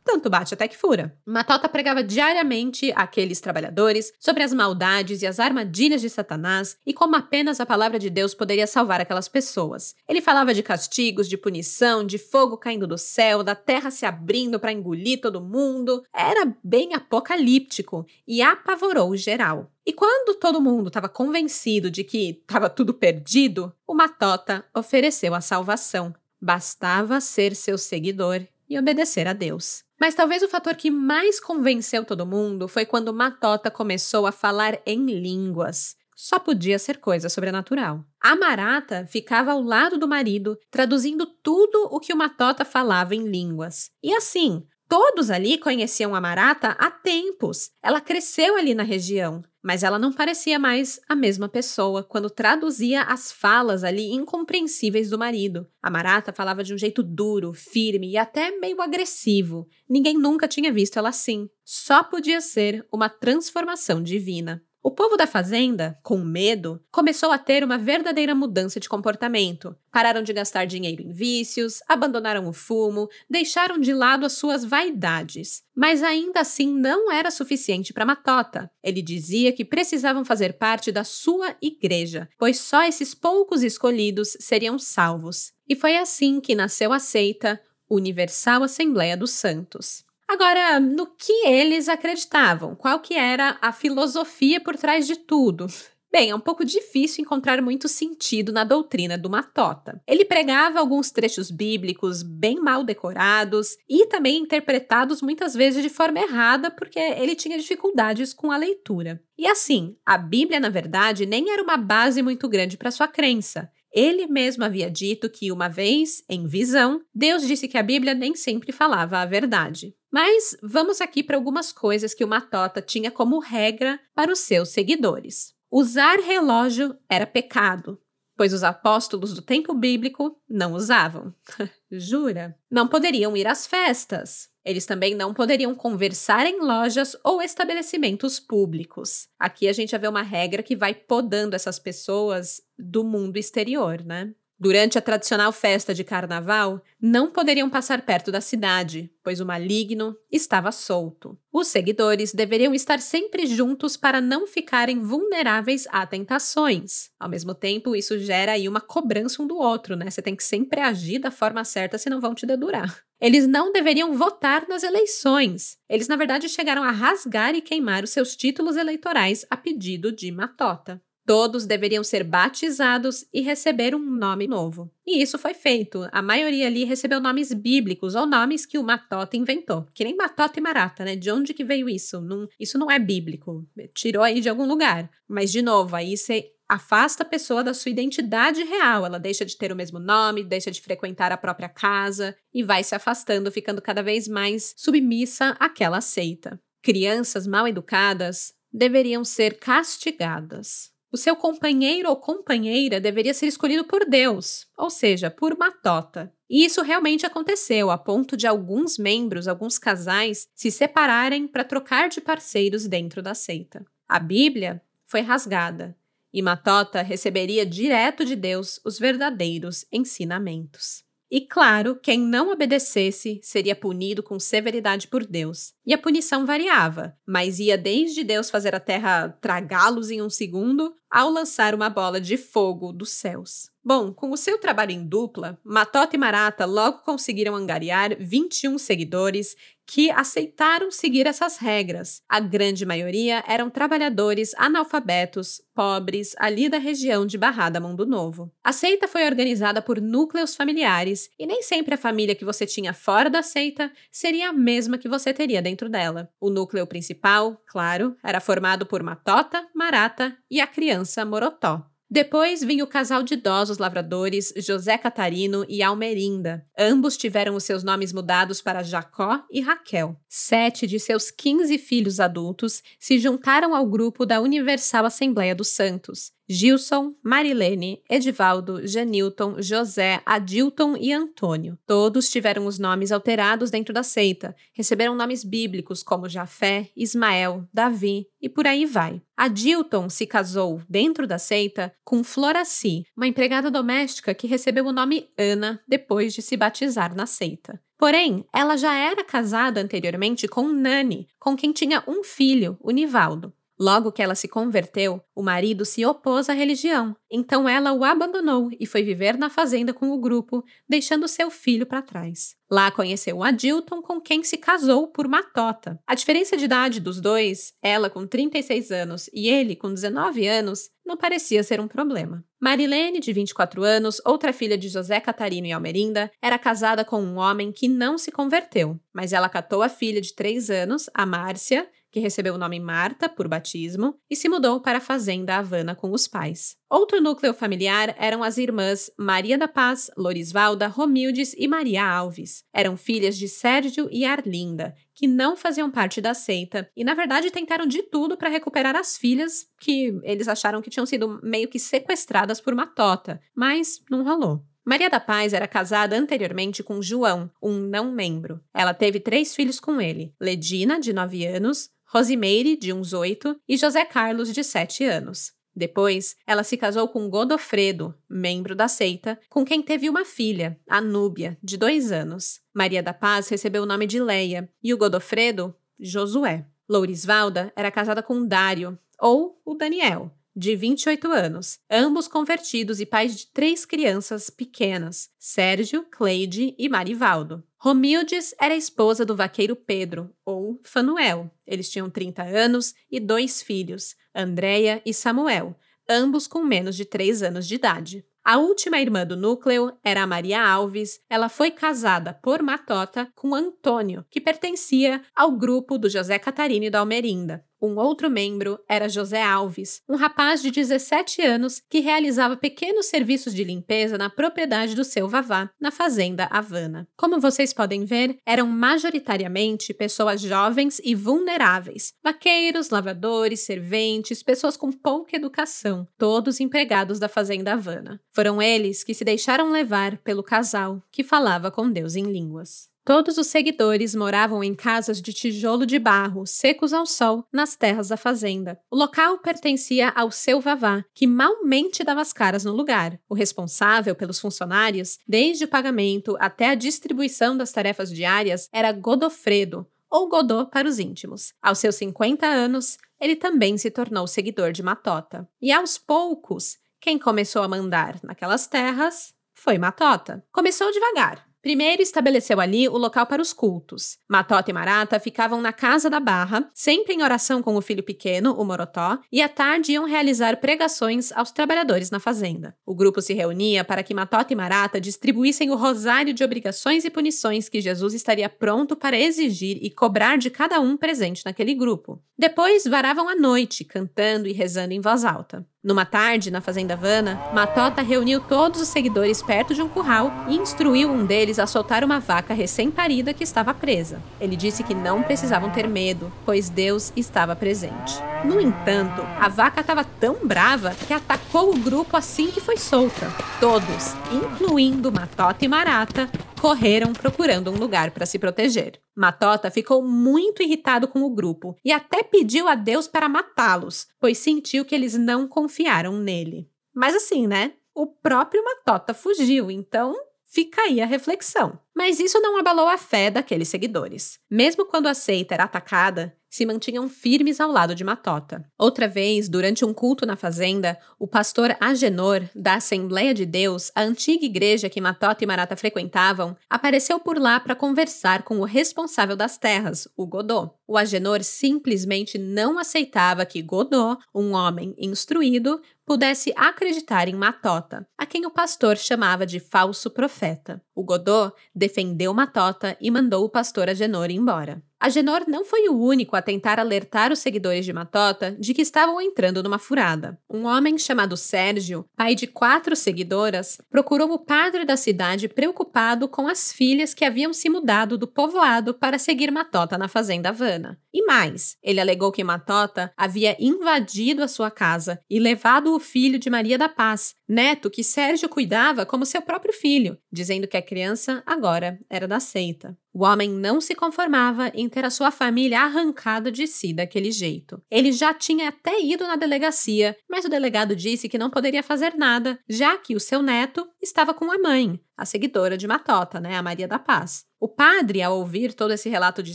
tanto bate até que fura. Matota pregava diariamente àqueles trabalhadores sobre as maldades e as armadilhas de Satanás e como apenas a palavra de Deus poderia salvar aquelas pessoas. Ele falava de castigos, de punição, de fogo caindo do céu, da terra se abrindo para engolir todo mundo. Era bem apocalíptico e apavorou geral. E quando todo mundo estava convencido de que estava tudo perdido, o Matota ofereceu a salvação. Bastava ser seu seguidor e obedecer a Deus. Mas talvez o fator que mais convenceu todo mundo foi quando Matota começou a falar em línguas. Só podia ser coisa sobrenatural. A Marata ficava ao lado do marido, traduzindo tudo o que o Matota falava em línguas. E assim, Todos ali conheciam a Marata há tempos. Ela cresceu ali na região, mas ela não parecia mais a mesma pessoa quando traduzia as falas ali incompreensíveis do marido. A Marata falava de um jeito duro, firme e até meio agressivo. Ninguém nunca tinha visto ela assim. Só podia ser uma transformação divina. O povo da fazenda, com medo, começou a ter uma verdadeira mudança de comportamento. Pararam de gastar dinheiro em vícios, abandonaram o fumo, deixaram de lado as suas vaidades. Mas ainda assim não era suficiente para Matota. Ele dizia que precisavam fazer parte da sua igreja, pois só esses poucos escolhidos seriam salvos. E foi assim que nasceu a seita Universal Assembleia dos Santos. Agora, no que eles acreditavam? Qual que era a filosofia por trás de tudo? Bem, é um pouco difícil encontrar muito sentido na doutrina do Matota. Ele pregava alguns trechos bíblicos bem mal decorados e também interpretados muitas vezes de forma errada porque ele tinha dificuldades com a leitura. E assim, a Bíblia, na verdade, nem era uma base muito grande para sua crença. Ele mesmo havia dito que, uma vez, em visão, Deus disse que a Bíblia nem sempre falava a verdade. Mas vamos aqui para algumas coisas que o Matota tinha como regra para os seus seguidores. Usar relógio era pecado, pois os apóstolos do tempo bíblico não usavam. Jura? Não poderiam ir às festas. Eles também não poderiam conversar em lojas ou estabelecimentos públicos. Aqui a gente já vê uma regra que vai podando essas pessoas do mundo exterior, né? Durante a tradicional festa de carnaval, não poderiam passar perto da cidade, pois o maligno estava solto. Os seguidores deveriam estar sempre juntos para não ficarem vulneráveis a tentações. Ao mesmo tempo, isso gera aí uma cobrança um do outro, né? Você tem que sempre agir da forma certa, senão vão te dedurar. Eles não deveriam votar nas eleições. Eles, na verdade, chegaram a rasgar e queimar os seus títulos eleitorais a pedido de Matota. Todos deveriam ser batizados e receber um nome novo. E isso foi feito. A maioria ali recebeu nomes bíblicos ou nomes que o Matota inventou. Que nem Matota e Marata, né? De onde que veio isso? Não, isso não é bíblico. Tirou aí de algum lugar. Mas, de novo, aí você afasta a pessoa da sua identidade real. Ela deixa de ter o mesmo nome, deixa de frequentar a própria casa e vai se afastando, ficando cada vez mais submissa àquela seita. Crianças mal educadas deveriam ser castigadas. O seu companheiro ou companheira deveria ser escolhido por Deus, ou seja, por Matota. E isso realmente aconteceu, a ponto de alguns membros, alguns casais, se separarem para trocar de parceiros dentro da seita. A Bíblia foi rasgada e Matota receberia direto de Deus os verdadeiros ensinamentos. E claro, quem não obedecesse seria punido com severidade por Deus. E a punição variava, mas ia desde Deus fazer a terra tragá-los em um segundo, ao lançar uma bola de fogo dos céus. Bom, com o seu trabalho em dupla, Matota e Marata logo conseguiram angariar 21 seguidores que aceitaram seguir essas regras. A grande maioria eram trabalhadores analfabetos, pobres, ali da região de Barrada Mundo Novo. A seita foi organizada por núcleos familiares e nem sempre a família que você tinha fora da seita seria a mesma que você teria dentro dela. O núcleo principal, claro, era formado por Matota, Marata e a criança Morotó. Depois vinha o casal de idosos lavradores José Catarino e Almerinda. Ambos tiveram os seus nomes mudados para Jacó e Raquel. Sete de seus 15 filhos adultos se juntaram ao grupo da Universal Assembleia dos Santos. Gilson, Marilene, Edivaldo, Janilton, José, Adilton e Antônio. Todos tiveram os nomes alterados dentro da seita, receberam nomes bíblicos como Jafé, Ismael, Davi e por aí vai. Adilton se casou dentro da seita com Floraci, uma empregada doméstica que recebeu o nome Ana depois de se batizar na seita. Porém, ela já era casada anteriormente com Nani, com quem tinha um filho, o Nivaldo. Logo que ela se converteu, o marido se opôs à religião, então ela o abandonou e foi viver na fazenda com o grupo, deixando seu filho para trás. Lá conheceu Adilton, com quem se casou por Matota. A diferença de idade dos dois, ela com 36 anos e ele com 19 anos, não parecia ser um problema. Marilene, de 24 anos, outra filha de José Catarino e Almerinda, era casada com um homem que não se converteu, mas ela catou a filha de 3 anos, a Márcia, que recebeu o nome Marta por batismo e se mudou para a fazenda Havana com os pais. Outro núcleo familiar eram as irmãs Maria da Paz, Lorisvalda, Romildes e Maria Alves. Eram filhas de Sérgio e Arlinda, que não faziam parte da seita e, na verdade, tentaram de tudo para recuperar as filhas que eles acharam que tinham sido meio que sequestradas por Matota, mas não rolou. Maria da Paz era casada anteriormente com João, um não membro. Ela teve três filhos com ele: Ledina, de 9 anos, Rosimeire, de uns 8, e José Carlos, de 7 anos. Depois, ela se casou com Godofredo, membro da seita, com quem teve uma filha, Anúbia, de dois anos. Maria da Paz recebeu o nome de Leia e o Godofredo, Josué. Lourisvalda era casada com Dário, ou o Daniel, de 28 anos, ambos convertidos e pais de três crianças pequenas, Sérgio, Cleide e Marivaldo. Romildes era esposa do vaqueiro Pedro, ou Fanuel. Eles tinham 30 anos e dois filhos, Andréia e Samuel, ambos com menos de 3 anos de idade. A última irmã do núcleo era a Maria Alves. Ela foi casada por Matota com Antônio, que pertencia ao grupo do José Catarino da Almerinda. Um outro membro era José Alves, um rapaz de 17 anos que realizava pequenos serviços de limpeza na propriedade do seu Vavá, na fazenda Havana. Como vocês podem ver, eram majoritariamente pessoas jovens e vulneráveis, vaqueiros, lavadores, serventes, pessoas com pouca educação, todos empregados da fazenda Havana. Foram eles que se deixaram levar pelo casal que falava com Deus em línguas. Todos os seguidores moravam em casas de tijolo de barro, secos ao sol, nas terras da fazenda. O local pertencia ao seu vavá, que malmente dava as caras no lugar. O responsável pelos funcionários, desde o pagamento até a distribuição das tarefas diárias, era Godofredo, ou Godô para os íntimos. Aos seus 50 anos, ele também se tornou seguidor de Matota. E aos poucos, quem começou a mandar naquelas terras foi Matota. Começou devagar, Primeiro estabeleceu ali o local para os cultos. Matota e Marata ficavam na casa da Barra, sempre em oração com o filho pequeno, o Morotó, e à tarde iam realizar pregações aos trabalhadores na fazenda. O grupo se reunia para que Matota e Marata distribuíssem o rosário de obrigações e punições que Jesus estaria pronto para exigir e cobrar de cada um presente naquele grupo. Depois varavam a noite, cantando e rezando em voz alta. Numa tarde, na Fazenda Vana, Matota reuniu todos os seguidores perto de um curral e instruiu um deles a soltar uma vaca recém-parida que estava presa. Ele disse que não precisavam ter medo, pois Deus estava presente. No entanto, a vaca estava tão brava que atacou o grupo assim que foi solta. Todos, incluindo Matota e Marata, correram procurando um lugar para se proteger. Matota ficou muito irritado com o grupo e até pediu a Deus para matá-los, pois sentiu que eles não confiaram nele. Mas assim, né? O próprio Matota fugiu, então fica aí a reflexão. Mas isso não abalou a fé daqueles seguidores. Mesmo quando a seita era atacada, se mantinham firmes ao lado de Matota. Outra vez, durante um culto na fazenda, o pastor Agenor, da Assembleia de Deus, a antiga igreja que Matota e Marata frequentavam, apareceu por lá para conversar com o responsável das terras, o Godô. O Agenor simplesmente não aceitava que Godô, um homem instruído, pudesse acreditar em Matota, a quem o pastor chamava de falso profeta. O Godô defendeu Matota e mandou o pastor Agenor embora. Agenor não foi o único a tentar alertar os seguidores de Matota de que estavam entrando numa furada. Um homem chamado Sérgio, pai de quatro seguidoras, procurou o padre da cidade preocupado com as filhas que haviam se mudado do povoado para seguir Matota na fazenda Havana. E mais, ele alegou que Matota havia invadido a sua casa e levado o filho de Maria da Paz, neto que Sérgio cuidava como seu próprio filho, dizendo que a criança agora era da seita. O homem não se conformava em ter a sua família arrancada de si daquele jeito. Ele já tinha até ido na delegacia, mas o delegado disse que não poderia fazer nada, já que o seu neto estava com a mãe, a seguidora de Matota, né, a Maria da Paz. O padre, ao ouvir todo esse relato de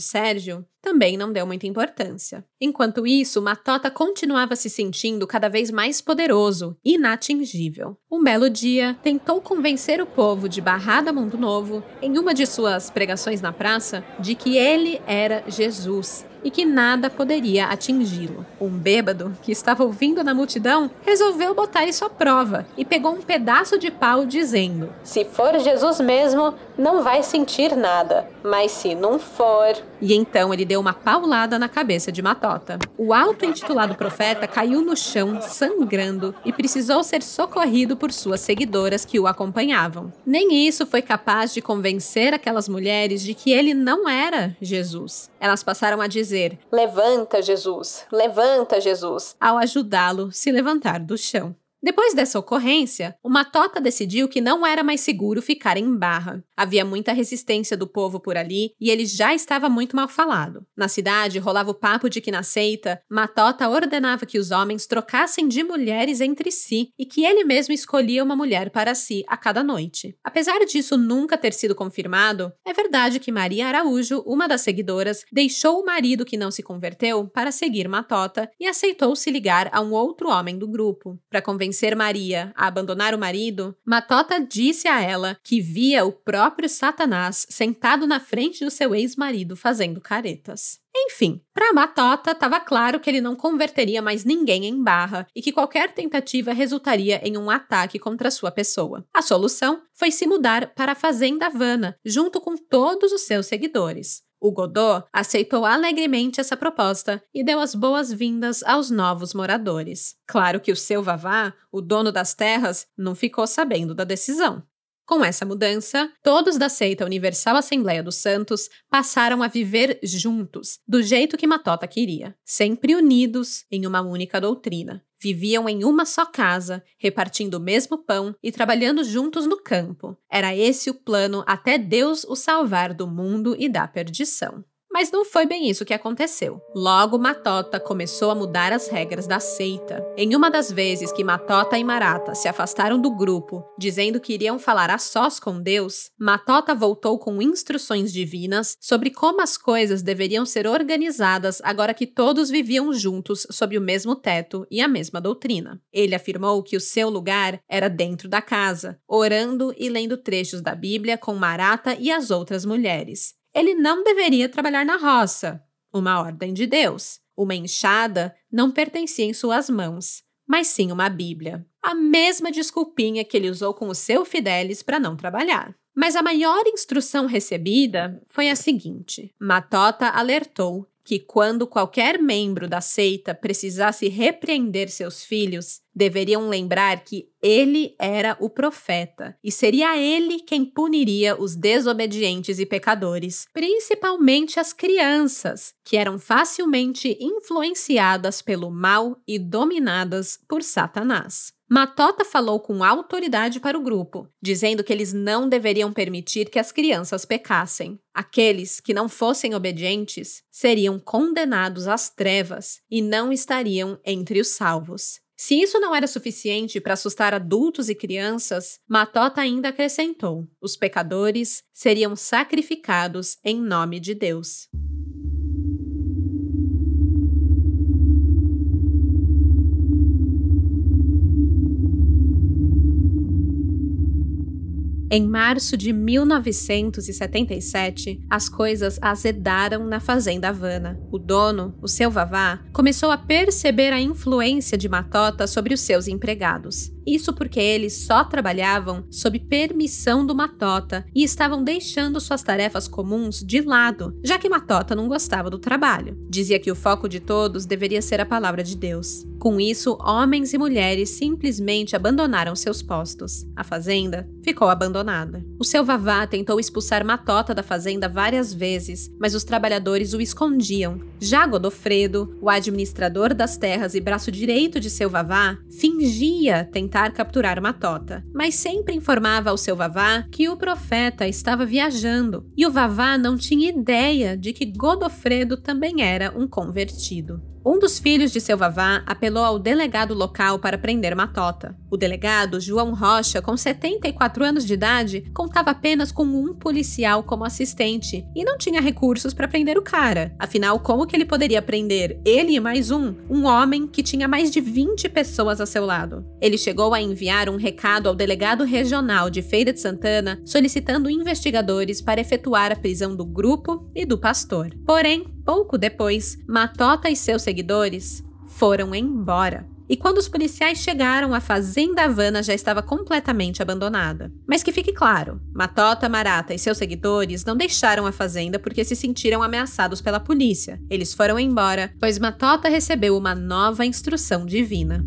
Sérgio, também não deu muita importância. Enquanto isso, Matota continuava se sentindo cada vez mais poderoso, inatingível. Um belo dia, tentou convencer o povo de Barrada Mundo Novo, em uma de suas pregações na praça, de que ele era Jesus e que nada poderia atingi-lo. Um bêbado, que estava ouvindo na multidão, resolveu botar isso à prova e pegou um pedaço de pau, dizendo: Se for Jesus mesmo, não vai sentir nada, mas se não for. E então ele deu uma paulada na cabeça de Matota. O auto-intitulado profeta caiu no chão, sangrando, e precisou ser socorrido por suas seguidoras que o acompanhavam. Nem isso foi capaz de convencer aquelas mulheres de que ele não era Jesus. Elas passaram a dizer: Levanta, Jesus! Levanta, Jesus! ao ajudá-lo se levantar do chão. Depois dessa ocorrência, o Matota decidiu que não era mais seguro ficar em Barra. Havia muita resistência do povo por ali e ele já estava muito mal falado. Na cidade rolava o papo de que na seita, Matota ordenava que os homens trocassem de mulheres entre si e que ele mesmo escolhia uma mulher para si a cada noite. Apesar disso nunca ter sido confirmado, é verdade que Maria Araújo, uma das seguidoras, deixou o marido que não se converteu para seguir Matota e aceitou se ligar a um outro homem do grupo. Para convencer Maria a abandonar o marido, Matota disse a ela que via o próprio Satanás sentado na frente do seu ex-marido fazendo caretas. Enfim, para Matota estava claro que ele não converteria mais ninguém em barra e que qualquer tentativa resultaria em um ataque contra sua pessoa. A solução foi se mudar para a Fazenda Havana, junto com todos os seus seguidores. O Godot aceitou alegremente essa proposta e deu as boas-vindas aos novos moradores. Claro que o seu Vavá, o dono das terras, não ficou sabendo da decisão. Com essa mudança, todos da seita Universal Assembleia dos Santos passaram a viver juntos, do jeito que Matota queria, sempre unidos em uma única doutrina. Viviam em uma só casa, repartindo o mesmo pão e trabalhando juntos no campo. Era esse o plano até Deus o salvar do mundo e da perdição. Mas não foi bem isso que aconteceu. Logo, Matota começou a mudar as regras da seita. Em uma das vezes que Matota e Marata se afastaram do grupo, dizendo que iriam falar a sós com Deus, Matota voltou com instruções divinas sobre como as coisas deveriam ser organizadas agora que todos viviam juntos sob o mesmo teto e a mesma doutrina. Ele afirmou que o seu lugar era dentro da casa, orando e lendo trechos da Bíblia com Marata e as outras mulheres ele não deveria trabalhar na roça, uma ordem de Deus. Uma enxada não pertencia em suas mãos, mas sim uma Bíblia. A mesma desculpinha que ele usou com o seu Fidelis para não trabalhar. Mas a maior instrução recebida foi a seguinte: Matota alertou que quando qualquer membro da seita precisasse repreender seus filhos, deveriam lembrar que ele era o profeta e seria ele quem puniria os desobedientes e pecadores, principalmente as crianças, que eram facilmente influenciadas pelo mal e dominadas por Satanás. Matota falou com autoridade para o grupo, dizendo que eles não deveriam permitir que as crianças pecassem. Aqueles que não fossem obedientes seriam condenados às trevas e não estariam entre os salvos. Se isso não era suficiente para assustar adultos e crianças, Matota ainda acrescentou: os pecadores seriam sacrificados em nome de Deus. Em março de 1977, as coisas azedaram na Fazenda Havana. O dono, o seu Vavá, começou a perceber a influência de Matota sobre os seus empregados. Isso porque eles só trabalhavam sob permissão do Matota e estavam deixando suas tarefas comuns de lado, já que Matota não gostava do trabalho. Dizia que o foco de todos deveria ser a palavra de Deus. Com isso, homens e mulheres simplesmente abandonaram seus postos. A fazenda ficou abandonada. O seu Vavá tentou expulsar Matota da fazenda várias vezes, mas os trabalhadores o escondiam. Já Godofredo, o administrador das terras e braço direito de seu Vavá, fingia tentar tentar capturar Matota, mas sempre informava ao seu Vavá que o profeta estava viajando e o Vavá não tinha ideia de que Godofredo também era um convertido. Um dos filhos de seu Vavá apelou ao delegado local para prender Matota. O delegado, João Rocha, com 74 anos de idade, contava apenas com um policial como assistente e não tinha recursos para prender o cara. Afinal, como que ele poderia prender ele e mais um, um homem que tinha mais de 20 pessoas a seu lado? Ele chegou a enviar um recado ao delegado regional de Feira de Santana solicitando investigadores para efetuar a prisão do grupo e do pastor. Porém, pouco depois, Matota e seus seguidores foram embora. E quando os policiais chegaram, a fazenda Havana já estava completamente abandonada. Mas que fique claro, Matota, Marata e seus seguidores não deixaram a fazenda porque se sentiram ameaçados pela polícia. Eles foram embora, pois Matota recebeu uma nova instrução divina.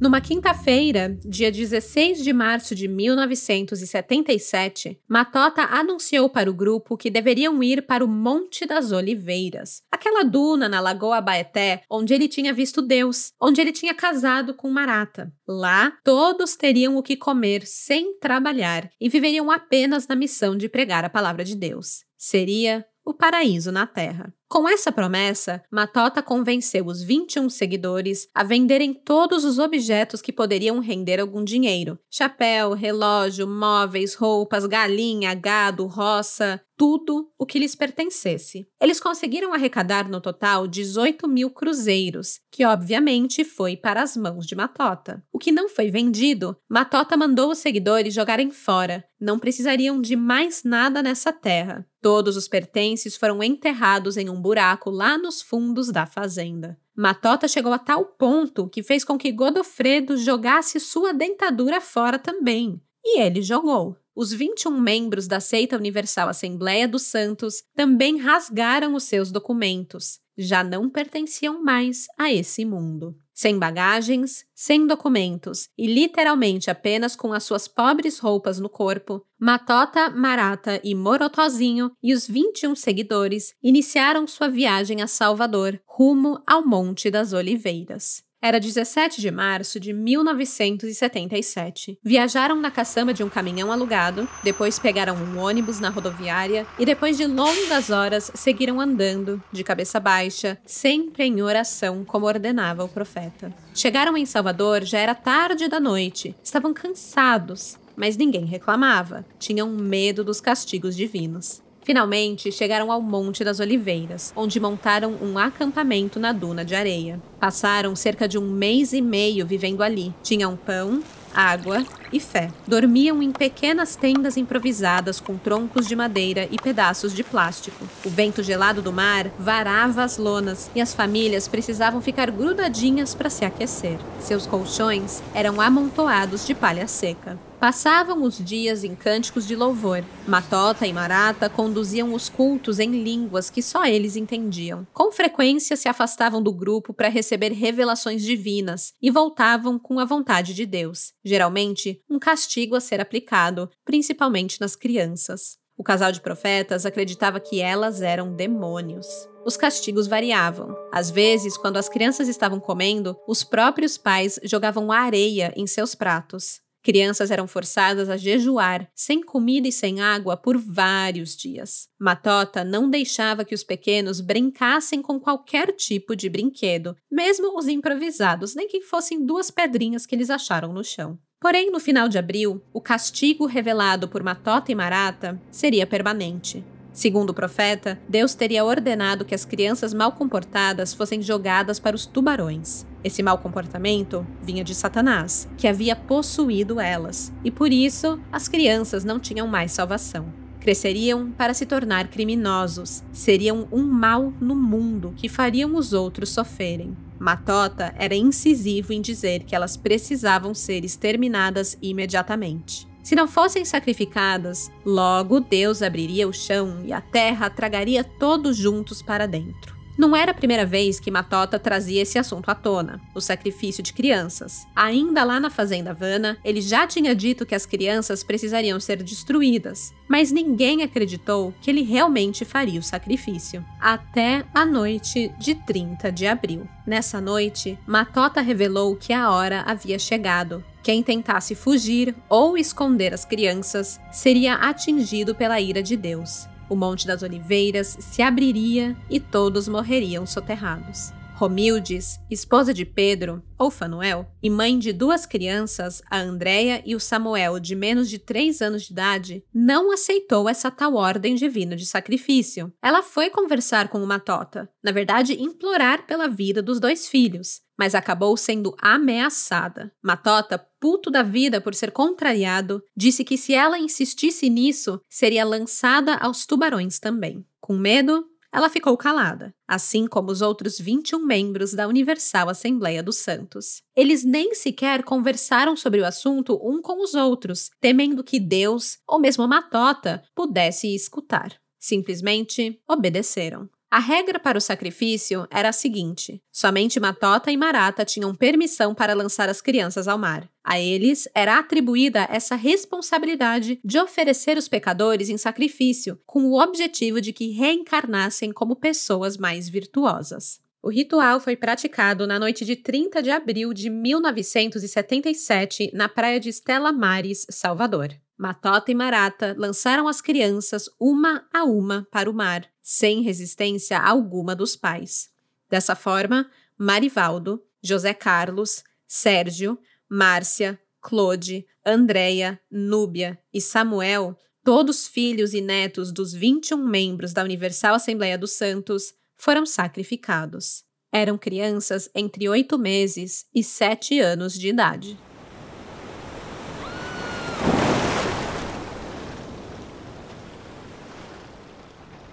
Numa quinta-feira, dia 16 de março de 1977, Matota anunciou para o grupo que deveriam ir para o Monte das Oliveiras, aquela duna na Lagoa Baeté onde ele tinha visto Deus, onde ele tinha casado com Marata. Lá, todos teriam o que comer sem trabalhar e viveriam apenas na missão de pregar a palavra de Deus. Seria o paraíso na Terra. Com essa promessa, Matota convenceu os 21 seguidores a venderem todos os objetos que poderiam render algum dinheiro: chapéu, relógio, móveis, roupas, galinha, gado, roça, tudo o que lhes pertencesse. Eles conseguiram arrecadar no total 18 mil cruzeiros, que obviamente foi para as mãos de Matota. O que não foi vendido, Matota mandou os seguidores jogarem fora. Não precisariam de mais nada nessa terra. Todos os pertences foram enterrados em um buraco lá nos fundos da fazenda. Matota chegou a tal ponto que fez com que Godofredo jogasse sua dentadura fora também. E ele jogou. Os 21 membros da Seita Universal Assembleia dos Santos também rasgaram os seus documentos. Já não pertenciam mais a esse mundo. Sem bagagens, sem documentos e literalmente apenas com as suas pobres roupas no corpo, Matota, Marata e Morotozinho e os 21 seguidores iniciaram sua viagem a Salvador, rumo ao Monte das Oliveiras. Era 17 de março de 1977. Viajaram na caçamba de um caminhão alugado, depois pegaram um ônibus na rodoviária e, depois de longas horas, seguiram andando, de cabeça baixa, sempre em oração, como ordenava o profeta. Chegaram em Salvador, já era tarde da noite, estavam cansados, mas ninguém reclamava, tinham medo dos castigos divinos. Finalmente chegaram ao Monte das Oliveiras, onde montaram um acampamento na duna de areia. Passaram cerca de um mês e meio vivendo ali. Tinham pão, água e fé. Dormiam em pequenas tendas improvisadas com troncos de madeira e pedaços de plástico. O vento gelado do mar varava as lonas e as famílias precisavam ficar grudadinhas para se aquecer. Seus colchões eram amontoados de palha seca. Passavam os dias em cânticos de louvor. Matota e Marata conduziam os cultos em línguas que só eles entendiam. Com frequência se afastavam do grupo para receber revelações divinas e voltavam com a vontade de Deus, geralmente um castigo a ser aplicado, principalmente nas crianças. O casal de profetas acreditava que elas eram demônios. Os castigos variavam. Às vezes, quando as crianças estavam comendo, os próprios pais jogavam areia em seus pratos. Crianças eram forçadas a jejuar, sem comida e sem água, por vários dias. Matota não deixava que os pequenos brincassem com qualquer tipo de brinquedo, mesmo os improvisados, nem que fossem duas pedrinhas que eles acharam no chão. Porém, no final de abril, o castigo revelado por Matota e Marata seria permanente. Segundo o profeta, Deus teria ordenado que as crianças mal comportadas fossem jogadas para os tubarões. Esse mau comportamento vinha de Satanás, que havia possuído elas, e por isso as crianças não tinham mais salvação. Cresceriam para se tornar criminosos, seriam um mal no mundo que fariam os outros sofrerem. Matota era incisivo em dizer que elas precisavam ser exterminadas imediatamente. Se não fossem sacrificadas, logo Deus abriria o chão e a terra tragaria todos juntos para dentro. Não era a primeira vez que Matota trazia esse assunto à tona, o sacrifício de crianças. Ainda lá na Fazenda Vana, ele já tinha dito que as crianças precisariam ser destruídas, mas ninguém acreditou que ele realmente faria o sacrifício. Até a noite de 30 de abril. Nessa noite, Matota revelou que a hora havia chegado quem tentasse fugir ou esconder as crianças seria atingido pela ira de Deus. O Monte das Oliveiras se abriria e todos morreriam soterrados. Romildes, esposa de Pedro, ou Fanuel, e mãe de duas crianças, a Andréia e o Samuel, de menos de três anos de idade, não aceitou essa tal ordem divina de sacrifício. Ela foi conversar com o Matota, na verdade, implorar pela vida dos dois filhos, mas acabou sendo ameaçada. Matota, puto da vida por ser contrariado, disse que se ela insistisse nisso, seria lançada aos tubarões também. Com medo, ela ficou calada, assim como os outros 21 membros da Universal Assembleia dos Santos. Eles nem sequer conversaram sobre o assunto um com os outros, temendo que Deus, ou mesmo Matota, pudesse escutar. Simplesmente obedeceram. A regra para o sacrifício era a seguinte: somente Matota e Marata tinham permissão para lançar as crianças ao mar. A eles era atribuída essa responsabilidade de oferecer os pecadores em sacrifício, com o objetivo de que reencarnassem como pessoas mais virtuosas. O ritual foi praticado na noite de 30 de abril de 1977 na praia de Stella Maris, Salvador. Matota e Marata lançaram as crianças uma a uma para o mar, sem resistência alguma dos pais. Dessa forma, Marivaldo, José Carlos, Sérgio, Márcia, Claude, Andréia, Núbia e Samuel, todos filhos e netos dos 21 membros da Universal Assembleia dos Santos, foram sacrificados. Eram crianças entre oito meses e sete anos de idade.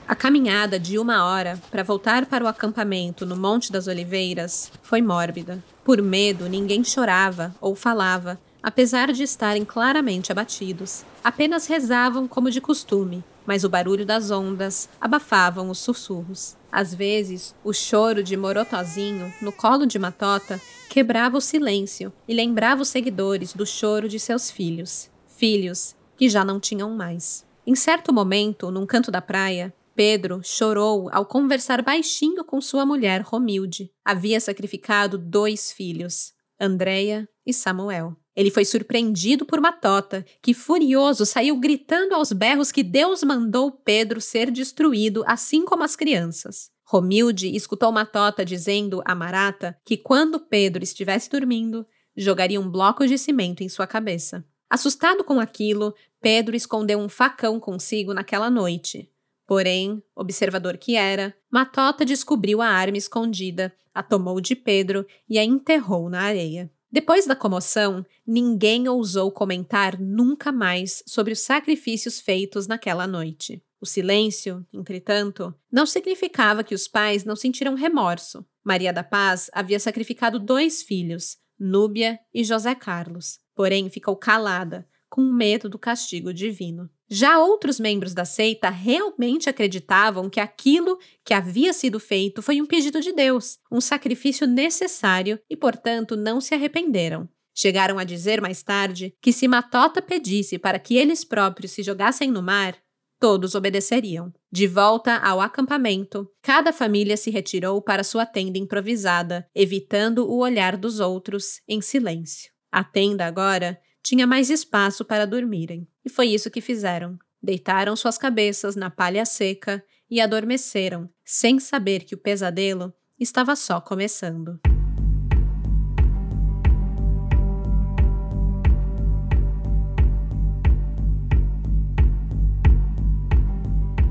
A caminhada de uma hora para voltar para o acampamento no Monte das Oliveiras foi mórbida. Por medo, ninguém chorava ou falava, apesar de estarem claramente abatidos. Apenas rezavam como de costume, mas o barulho das ondas abafavam os sussurros. Às vezes, o choro de Morotozinho no colo de Matota quebrava o silêncio e lembrava os seguidores do choro de seus filhos. Filhos que já não tinham mais. Em certo momento, num canto da praia, Pedro chorou ao conversar baixinho com sua mulher Romilde. Havia sacrificado dois filhos, Andréia e Samuel. Ele foi surpreendido por Matota, que furioso saiu gritando aos berros que Deus mandou Pedro ser destruído, assim como as crianças. Romilde escutou Matota dizendo a Marata que quando Pedro estivesse dormindo, jogaria um bloco de cimento em sua cabeça. Assustado com aquilo, Pedro escondeu um facão consigo naquela noite. Porém, observador que era, Matota descobriu a arma escondida, a tomou de Pedro e a enterrou na areia. Depois da comoção, ninguém ousou comentar nunca mais sobre os sacrifícios feitos naquela noite. O silêncio, entretanto, não significava que os pais não sentiram remorso. Maria da Paz havia sacrificado dois filhos, Núbia e José Carlos, porém ficou calada, com medo do castigo divino. Já outros membros da seita realmente acreditavam que aquilo que havia sido feito foi um pedido de Deus, um sacrifício necessário e, portanto, não se arrependeram. Chegaram a dizer mais tarde que se Matota pedisse para que eles próprios se jogassem no mar, todos obedeceriam. De volta ao acampamento, cada família se retirou para sua tenda improvisada, evitando o olhar dos outros em silêncio. A tenda agora tinha mais espaço para dormirem. E foi isso que fizeram. Deitaram suas cabeças na palha seca e adormeceram, sem saber que o pesadelo estava só começando.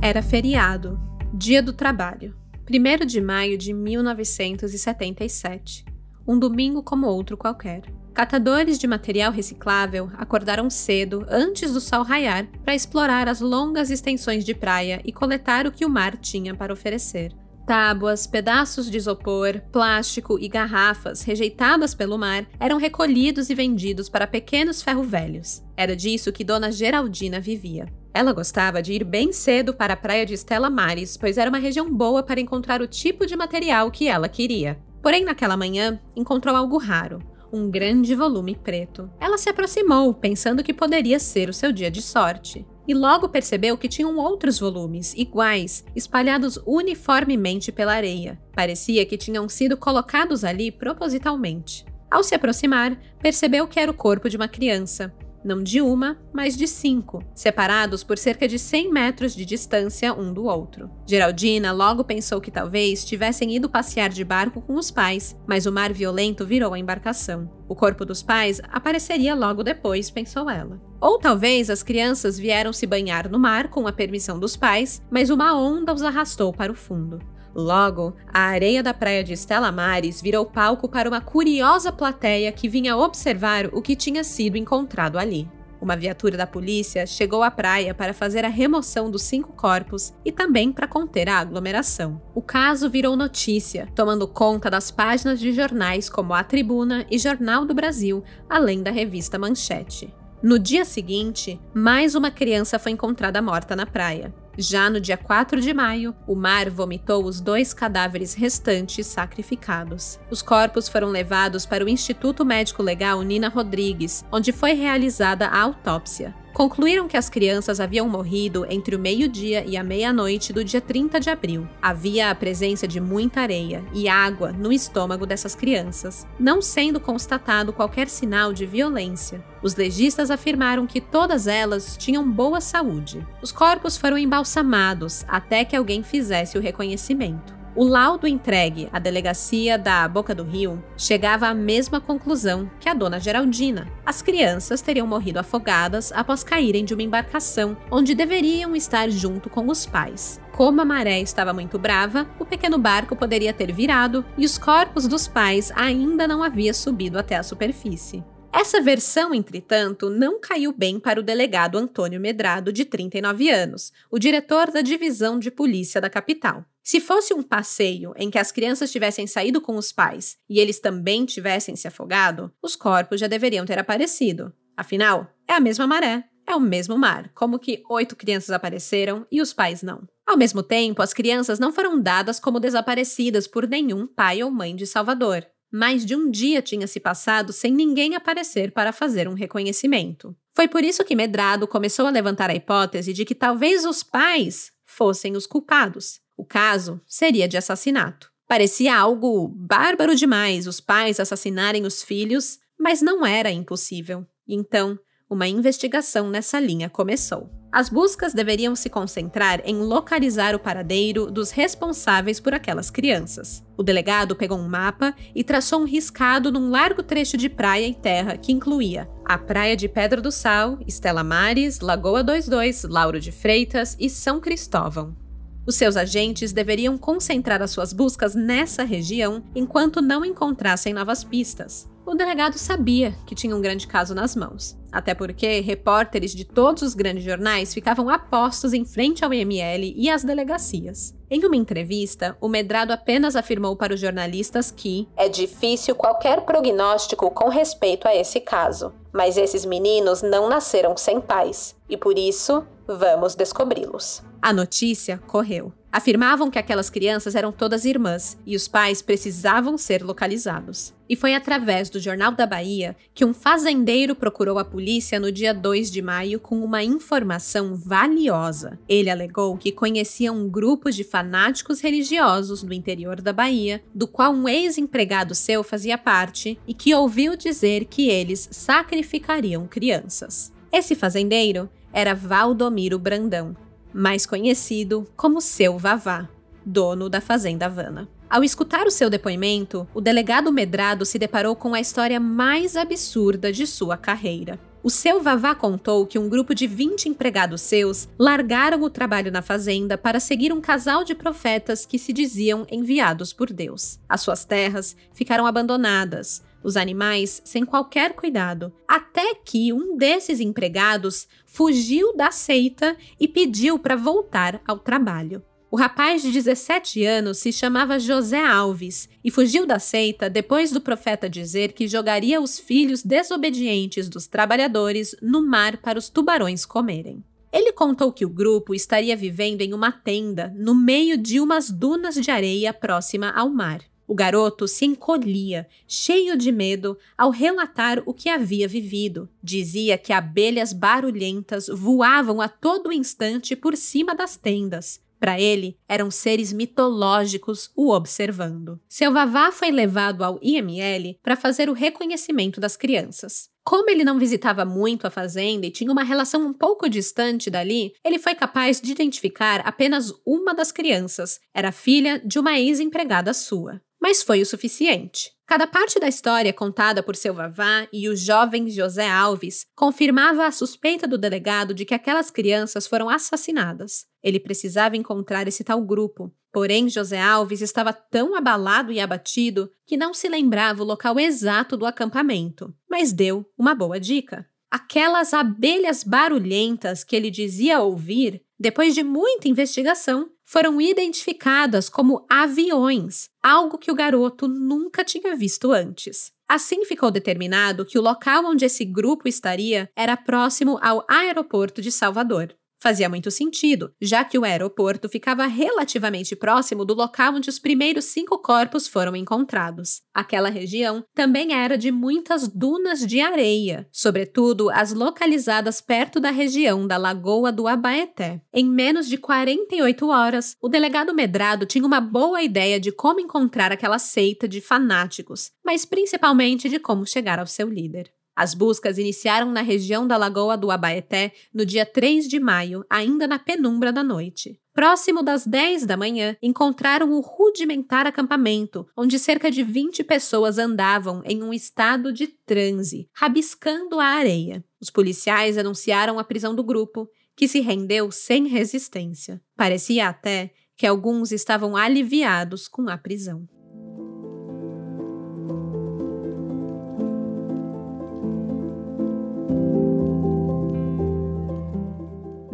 Era feriado, Dia do Trabalho, 1 de maio de 1977, um domingo como outro qualquer. Catadores de material reciclável acordaram cedo, antes do sol raiar, para explorar as longas extensões de praia e coletar o que o mar tinha para oferecer. Tábuas, pedaços de isopor, plástico e garrafas rejeitadas pelo mar eram recolhidos e vendidos para pequenos ferro-velhos. Era disso que Dona Geraldina vivia. Ela gostava de ir bem cedo para a praia de Estela Mares, pois era uma região boa para encontrar o tipo de material que ela queria. Porém, naquela manhã, encontrou algo raro um grande volume preto. Ela se aproximou, pensando que poderia ser o seu dia de sorte. E logo percebeu que tinham outros volumes, iguais, espalhados uniformemente pela areia. Parecia que tinham sido colocados ali propositalmente. Ao se aproximar, percebeu que era o corpo de uma criança, não de uma, mas de cinco, separados por cerca de 100 metros de distância um do outro. Geraldina logo pensou que talvez tivessem ido passear de barco com os pais, mas o mar violento virou a embarcação. O corpo dos pais apareceria logo depois, pensou ela. Ou talvez as crianças vieram se banhar no mar com a permissão dos pais, mas uma onda os arrastou para o fundo. Logo, a areia da praia de Estela Mares virou palco para uma curiosa plateia que vinha observar o que tinha sido encontrado ali. Uma viatura da polícia chegou à praia para fazer a remoção dos cinco corpos e também para conter a aglomeração. O caso virou notícia, tomando conta das páginas de jornais como A Tribuna e Jornal do Brasil, além da revista Manchete. No dia seguinte, mais uma criança foi encontrada morta na praia. Já no dia 4 de maio, o mar vomitou os dois cadáveres restantes sacrificados. Os corpos foram levados para o Instituto Médico Legal Nina Rodrigues, onde foi realizada a autópsia concluíram que as crianças haviam morrido entre o meio-dia e a meia-noite do dia 30 de abril. Havia a presença de muita areia e água no estômago dessas crianças, não sendo constatado qualquer sinal de violência. Os legistas afirmaram que todas elas tinham boa saúde. Os corpos foram embalsamados até que alguém fizesse o reconhecimento. O laudo entregue à delegacia da Boca do Rio chegava à mesma conclusão que a dona Geraldina. As crianças teriam morrido afogadas após caírem de uma embarcação onde deveriam estar junto com os pais. Como a maré estava muito brava, o pequeno barco poderia ter virado e os corpos dos pais ainda não haviam subido até a superfície. Essa versão, entretanto, não caiu bem para o delegado Antônio Medrado, de 39 anos, o diretor da divisão de polícia da capital. Se fosse um passeio em que as crianças tivessem saído com os pais e eles também tivessem se afogado, os corpos já deveriam ter aparecido. Afinal, é a mesma maré, é o mesmo mar, como que oito crianças apareceram e os pais não. Ao mesmo tempo, as crianças não foram dadas como desaparecidas por nenhum pai ou mãe de Salvador. Mais de um dia tinha se passado sem ninguém aparecer para fazer um reconhecimento. Foi por isso que Medrado começou a levantar a hipótese de que talvez os pais fossem os culpados. O caso seria de assassinato. Parecia algo bárbaro demais os pais assassinarem os filhos, mas não era impossível. Então, uma investigação nessa linha começou. As buscas deveriam se concentrar em localizar o paradeiro dos responsáveis por aquelas crianças. O delegado pegou um mapa e traçou um riscado num largo trecho de praia e terra que incluía a Praia de Pedra do Sal, Estela Mares, Lagoa 22, Lauro de Freitas e São Cristóvão. Os seus agentes deveriam concentrar as suas buscas nessa região enquanto não encontrassem novas pistas o delegado sabia que tinha um grande caso nas mãos. Até porque repórteres de todos os grandes jornais ficavam apostos em frente ao IML e às delegacias. Em uma entrevista, o Medrado apenas afirmou para os jornalistas que é difícil qualquer prognóstico com respeito a esse caso, mas esses meninos não nasceram sem pais e por isso vamos descobri-los. A notícia correu. Afirmavam que aquelas crianças eram todas irmãs e os pais precisavam ser localizados. E foi através do Jornal da Bahia que um fazendeiro procurou a polícia no dia 2 de maio com uma informação valiosa. Ele alegou que conhecia um grupo de fanáticos religiosos no interior da Bahia, do qual um ex-empregado seu fazia parte, e que ouviu dizer que eles sacrificariam crianças. Esse fazendeiro era Valdomiro Brandão, mais conhecido como seu Vavá, dono da Fazenda Havana. Ao escutar o seu depoimento, o delegado Medrado se deparou com a história mais absurda de sua carreira. O seu Vavá contou que um grupo de 20 empregados seus largaram o trabalho na fazenda para seguir um casal de profetas que se diziam enviados por Deus. As suas terras ficaram abandonadas, os animais sem qualquer cuidado, até que um desses empregados fugiu da seita e pediu para voltar ao trabalho. O rapaz de 17 anos se chamava José Alves e fugiu da seita depois do profeta dizer que jogaria os filhos desobedientes dos trabalhadores no mar para os tubarões comerem. Ele contou que o grupo estaria vivendo em uma tenda no meio de umas dunas de areia próxima ao mar. O garoto se encolhia, cheio de medo, ao relatar o que havia vivido. Dizia que abelhas barulhentas voavam a todo instante por cima das tendas. Para ele, eram seres mitológicos o observando. Seu vavá foi levado ao IML para fazer o reconhecimento das crianças. Como ele não visitava muito a fazenda e tinha uma relação um pouco distante dali, ele foi capaz de identificar apenas uma das crianças. Era filha de uma ex-empregada sua mas foi o suficiente. Cada parte da história contada por seu vavá e o jovem José Alves confirmava a suspeita do delegado de que aquelas crianças foram assassinadas. Ele precisava encontrar esse tal grupo, porém José Alves estava tão abalado e abatido que não se lembrava o local exato do acampamento, mas deu uma boa dica. Aquelas abelhas barulhentas que ele dizia ouvir, depois de muita investigação, foram identificadas como aviões, algo que o garoto nunca tinha visto antes. Assim ficou determinado que o local onde esse grupo estaria era próximo ao aeroporto de Salvador. Fazia muito sentido, já que o aeroporto ficava relativamente próximo do local onde os primeiros cinco corpos foram encontrados. Aquela região também era de muitas dunas de areia, sobretudo as localizadas perto da região da Lagoa do Abaeté. Em menos de 48 horas, o delegado Medrado tinha uma boa ideia de como encontrar aquela seita de fanáticos, mas principalmente de como chegar ao seu líder. As buscas iniciaram na região da Lagoa do Abaeté no dia 3 de maio, ainda na penumbra da noite. Próximo das 10 da manhã, encontraram o rudimentar acampamento, onde cerca de 20 pessoas andavam em um estado de transe, rabiscando a areia. Os policiais anunciaram a prisão do grupo, que se rendeu sem resistência. Parecia até que alguns estavam aliviados com a prisão.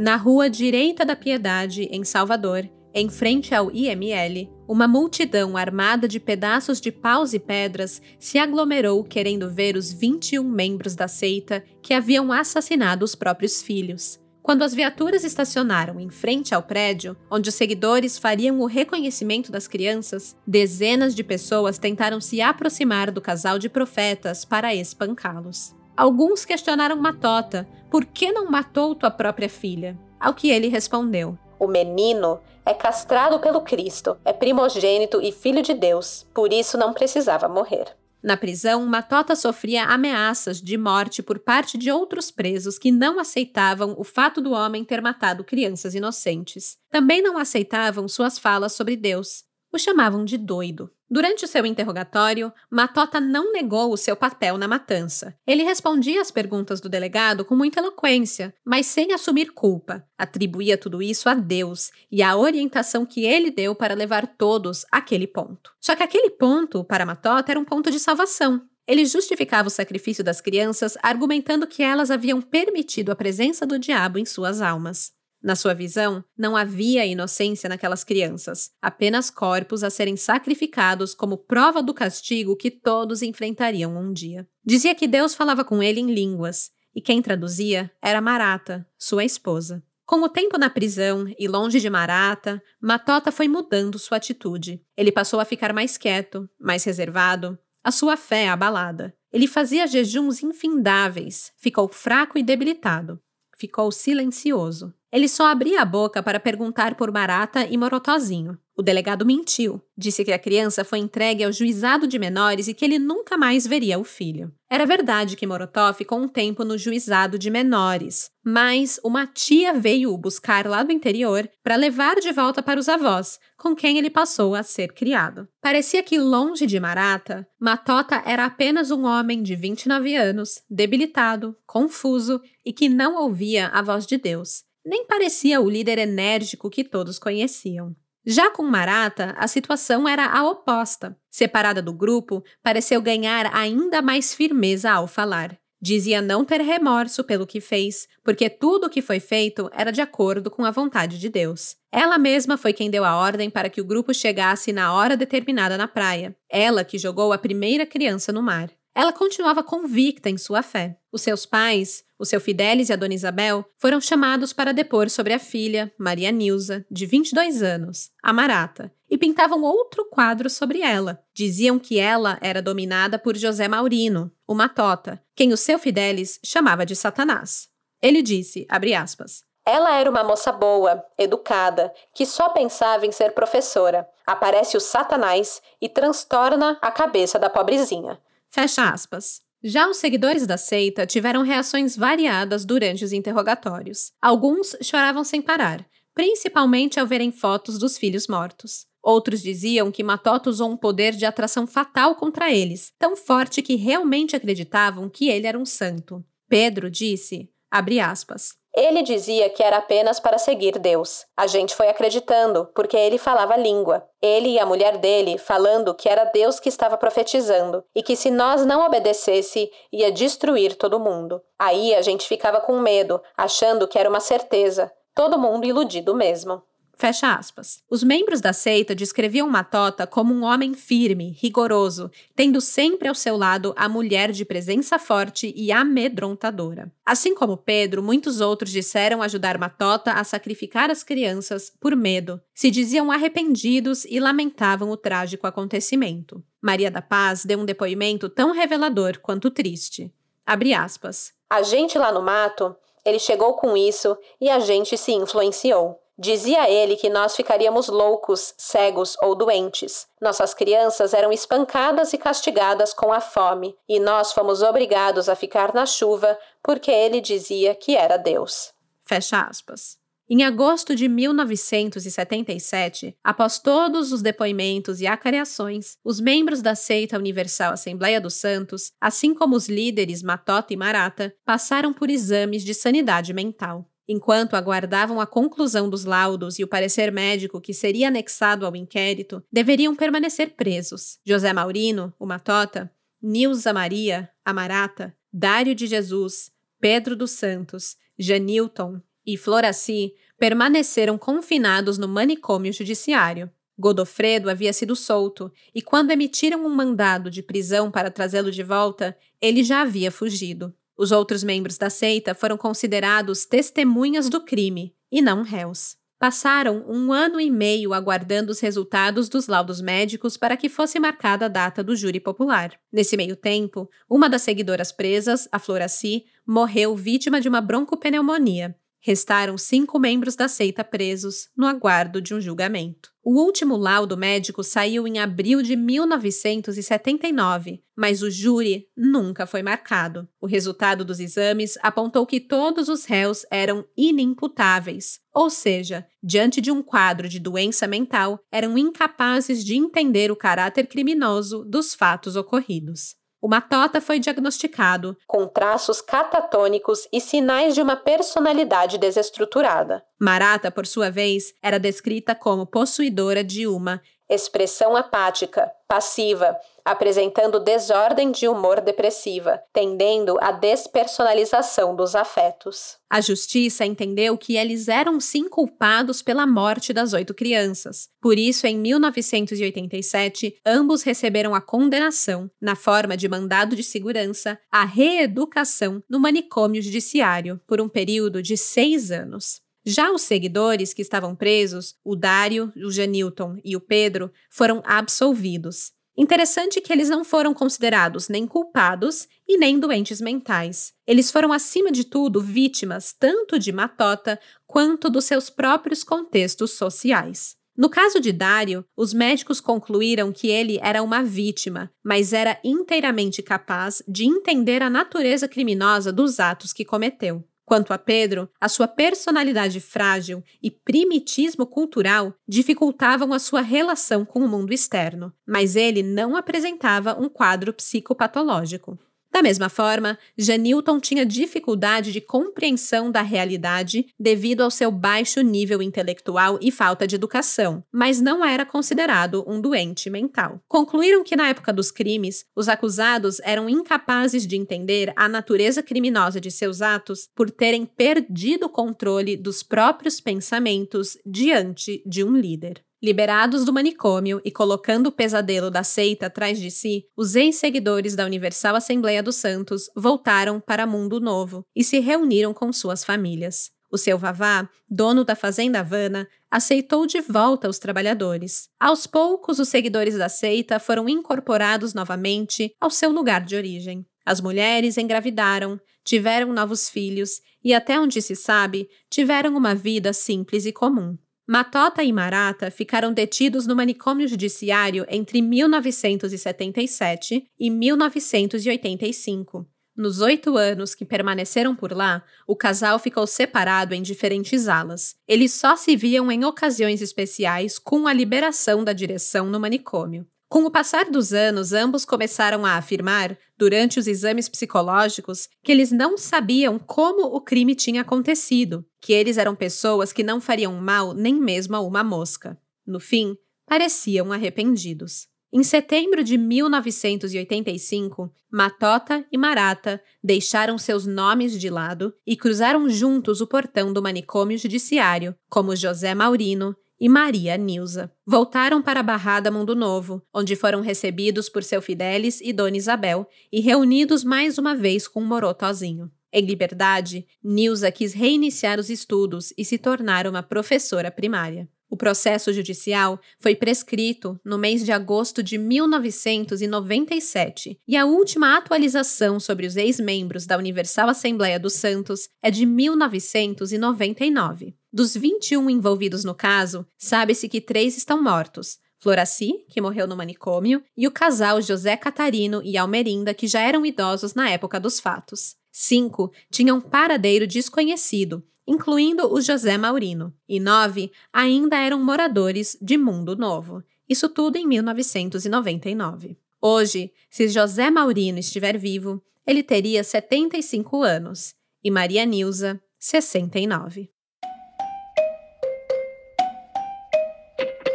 Na rua Direita da Piedade, em Salvador, em frente ao IML, uma multidão armada de pedaços de paus e pedras se aglomerou querendo ver os 21 membros da seita que haviam assassinado os próprios filhos. Quando as viaturas estacionaram em frente ao prédio, onde os seguidores fariam o reconhecimento das crianças, dezenas de pessoas tentaram se aproximar do casal de profetas para espancá-los. Alguns questionaram Matota: por que não matou tua própria filha? Ao que ele respondeu: O menino é castrado pelo Cristo, é primogênito e filho de Deus, por isso não precisava morrer. Na prisão, Matota sofria ameaças de morte por parte de outros presos que não aceitavam o fato do homem ter matado crianças inocentes. Também não aceitavam suas falas sobre Deus. O chamavam de doido. Durante o seu interrogatório, Matota não negou o seu papel na matança. Ele respondia às perguntas do delegado com muita eloquência, mas sem assumir culpa. Atribuía tudo isso a Deus e à orientação que ele deu para levar todos àquele ponto. Só que aquele ponto, para Matota, era um ponto de salvação. Ele justificava o sacrifício das crianças argumentando que elas haviam permitido a presença do diabo em suas almas. Na sua visão, não havia inocência naquelas crianças, apenas corpos a serem sacrificados como prova do castigo que todos enfrentariam um dia. Dizia que Deus falava com ele em línguas, e quem traduzia era Marata, sua esposa. Com o tempo na prisão e longe de Marata, Matota foi mudando sua atitude. Ele passou a ficar mais quieto, mais reservado, a sua fé abalada. Ele fazia jejuns infindáveis, ficou fraco e debilitado. Ficou silencioso. Ele só abria a boca para perguntar por Marata e Morotozinho. O delegado mentiu. Disse que a criança foi entregue ao juizado de menores e que ele nunca mais veria o filho. Era verdade que Morotó ficou um tempo no juizado de menores, mas uma tia veio o buscar lá do interior para levar de volta para os avós, com quem ele passou a ser criado. Parecia que, longe de Marata, Matota era apenas um homem de 29 anos, debilitado, confuso e que não ouvia a voz de Deus nem parecia o líder enérgico que todos conheciam. Já com Marata, a situação era a oposta. Separada do grupo, pareceu ganhar ainda mais firmeza ao falar. Dizia não ter remorso pelo que fez, porque tudo o que foi feito era de acordo com a vontade de Deus. Ela mesma foi quem deu a ordem para que o grupo chegasse na hora determinada na praia. Ela que jogou a primeira criança no mar. Ela continuava convicta em sua fé. Os seus pais, o seu Fidelis e a Dona Isabel, foram chamados para depor sobre a filha, Maria Nilza, de 22 anos, a Marata, e pintavam outro quadro sobre ela. Diziam que ela era dominada por José Maurino, o Matota, quem o seu Fidelis chamava de Satanás. Ele disse, aspas, ela era uma moça boa, educada, que só pensava em ser professora. Aparece o Satanás e transtorna a cabeça da pobrezinha. Fecha aspas. Já os seguidores da seita tiveram reações variadas durante os interrogatórios. Alguns choravam sem parar, principalmente ao verem fotos dos filhos mortos. Outros diziam que Matota usou um poder de atração fatal contra eles, tão forte que realmente acreditavam que ele era um santo. Pedro disse, aspas, Ele dizia que era apenas para seguir Deus. A gente foi acreditando, porque ele falava língua. Ele e a mulher dele falando que era Deus que estava profetizando e que se nós não obedecesse, ia destruir todo mundo. Aí a gente ficava com medo, achando que era uma certeza. Todo mundo iludido mesmo. Fecha aspas. Os membros da seita descreviam Matota como um homem firme, rigoroso, tendo sempre ao seu lado a mulher de presença forte e amedrontadora. Assim como Pedro, muitos outros disseram ajudar Matota a sacrificar as crianças por medo. Se diziam arrependidos e lamentavam o trágico acontecimento. Maria da Paz deu um depoimento tão revelador quanto triste. Abre aspas. A gente lá no mato, ele chegou com isso e a gente se influenciou. Dizia ele que nós ficaríamos loucos, cegos ou doentes. Nossas crianças eram espancadas e castigadas com a fome, e nós fomos obrigados a ficar na chuva porque ele dizia que era Deus. Fecha aspas. Em agosto de 1977, após todos os depoimentos e acareações, os membros da seita Universal Assembleia dos Santos, assim como os líderes Matota e Marata, passaram por exames de sanidade mental. Enquanto aguardavam a conclusão dos laudos e o parecer médico que seria anexado ao inquérito, deveriam permanecer presos. José Maurino, o Matota, Nilza Maria, a Marata, Dário de Jesus, Pedro dos Santos, Janilton e Floraci permaneceram confinados no manicômio judiciário. Godofredo havia sido solto e, quando emitiram um mandado de prisão para trazê-lo de volta, ele já havia fugido. Os outros membros da seita foram considerados testemunhas do crime e não réus. Passaram um ano e meio aguardando os resultados dos laudos médicos para que fosse marcada a data do júri popular. Nesse meio tempo, uma das seguidoras presas, a Floraci, morreu vítima de uma broncopneumonia Restaram cinco membros da seita presos no aguardo de um julgamento. O último laudo médico saiu em abril de 1979, mas o júri nunca foi marcado. O resultado dos exames apontou que todos os réus eram inimputáveis, ou seja, diante de um quadro de doença mental, eram incapazes de entender o caráter criminoso dos fatos ocorridos. O Matota foi diagnosticado com traços catatônicos e sinais de uma personalidade desestruturada. Marata, por sua vez, era descrita como possuidora de uma expressão apática, passiva, apresentando desordem de humor depressiva, tendendo à despersonalização dos afetos. A justiça entendeu que eles eram sim culpados pela morte das oito crianças. Por isso, em 1987, ambos receberam a condenação, na forma de mandado de segurança, à reeducação no manicômio judiciário por um período de seis anos. Já os seguidores que estavam presos, o Dário, o Janilton e o Pedro, foram absolvidos. Interessante que eles não foram considerados nem culpados e nem doentes mentais. Eles foram, acima de tudo, vítimas tanto de Matota quanto dos seus próprios contextos sociais. No caso de Dário, os médicos concluíram que ele era uma vítima, mas era inteiramente capaz de entender a natureza criminosa dos atos que cometeu. Quanto a Pedro, a sua personalidade frágil e primitismo cultural dificultavam a sua relação com o mundo externo, mas ele não apresentava um quadro psicopatológico. Da mesma forma, Janilton tinha dificuldade de compreensão da realidade devido ao seu baixo nível intelectual e falta de educação, mas não era considerado um doente mental. Concluíram que na época dos crimes, os acusados eram incapazes de entender a natureza criminosa de seus atos por terem perdido o controle dos próprios pensamentos diante de um líder. Liberados do manicômio e colocando o pesadelo da seita atrás de si, os ex-seguidores da Universal Assembleia dos Santos voltaram para Mundo Novo e se reuniram com suas famílias. O seu Vavá, dono da Fazenda Havana, aceitou de volta os trabalhadores. Aos poucos, os seguidores da seita foram incorporados novamente ao seu lugar de origem. As mulheres engravidaram, tiveram novos filhos e, até onde se sabe, tiveram uma vida simples e comum. Matota e Marata ficaram detidos no manicômio judiciário entre 1977 e 1985. Nos oito anos que permaneceram por lá, o casal ficou separado em diferentes alas. Eles só se viam em ocasiões especiais com a liberação da direção no manicômio. Com o passar dos anos, ambos começaram a afirmar, durante os exames psicológicos, que eles não sabiam como o crime tinha acontecido, que eles eram pessoas que não fariam mal nem mesmo a uma mosca. No fim, pareciam arrependidos. Em setembro de 1985, Matota e Marata deixaram seus nomes de lado e cruzaram juntos o portão do manicômio judiciário, como José Maurino e Maria Nilza. Voltaram para a Barrada Mundo Novo, onde foram recebidos por seu Fidelis e Dona Isabel e reunidos mais uma vez com Morotozinho. Em liberdade, Nilza quis reiniciar os estudos e se tornar uma professora primária. O processo judicial foi prescrito no mês de agosto de 1997 e a última atualização sobre os ex-membros da Universal Assembleia dos Santos é de 1999. Dos 21 envolvidos no caso, sabe-se que três estão mortos. Floraci, que morreu no manicômio, e o casal José Catarino e Almerinda, que já eram idosos na época dos fatos. Cinco tinham paradeiro desconhecido, incluindo o José Maurino, e nove ainda eram moradores de Mundo Novo. Isso tudo em 1999. Hoje, se José Maurino estiver vivo, ele teria 75 anos e Maria Nilza, 69.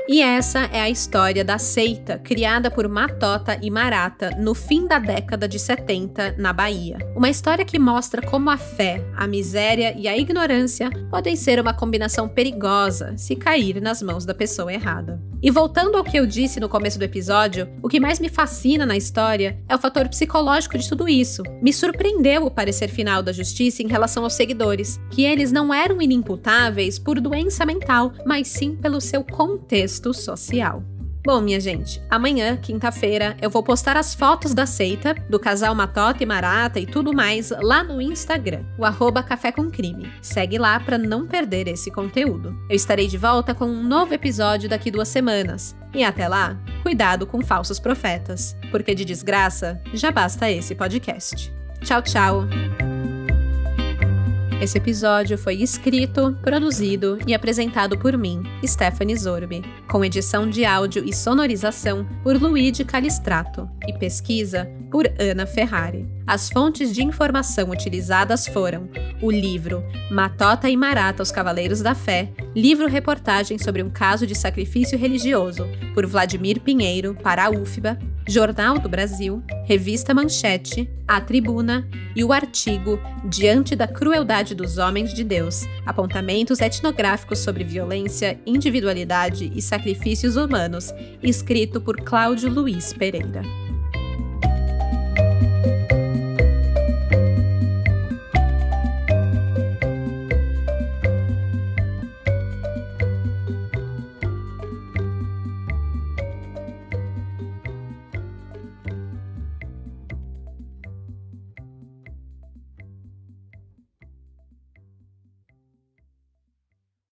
E essa é a história da seita criada por Matota e Marata no fim da década de 70 na Bahia. Uma história que mostra como a fé, a miséria e a ignorância podem ser uma combinação perigosa se cair nas mãos da pessoa errada. E voltando ao que eu disse no começo do episódio, o que mais me fascina na história é o fator psicológico de tudo isso. Me surpreendeu o parecer final da justiça em relação aos seguidores, que eles não eram inimputáveis por doença mental, mas sim pelo seu contexto social. Bom, minha gente, amanhã, quinta-feira, eu vou postar as fotos da seita, do casal Matota e Marata e tudo mais lá no Instagram, o arroba Café com Crime. Segue lá para não perder esse conteúdo. Eu estarei de volta com um novo episódio daqui duas semanas. E até lá, cuidado com falsos profetas, porque de desgraça já basta esse podcast. Tchau, tchau! Esse episódio foi escrito, produzido e apresentado por mim, Stephanie Zorbi, com edição de áudio e sonorização por Luigi Calistrato e pesquisa por Ana Ferrari. As fontes de informação utilizadas foram o livro Matota e Marata os Cavaleiros da Fé, livro-reportagem sobre um caso de sacrifício religioso, por Vladimir Pinheiro, para a UFBA, Jornal do Brasil, Revista Manchete, A Tribuna e o artigo Diante da Crueldade dos Homens de Deus Apontamentos Etnográficos sobre Violência, Individualidade e Sacrifícios Humanos, escrito por Cláudio Luiz Pereira.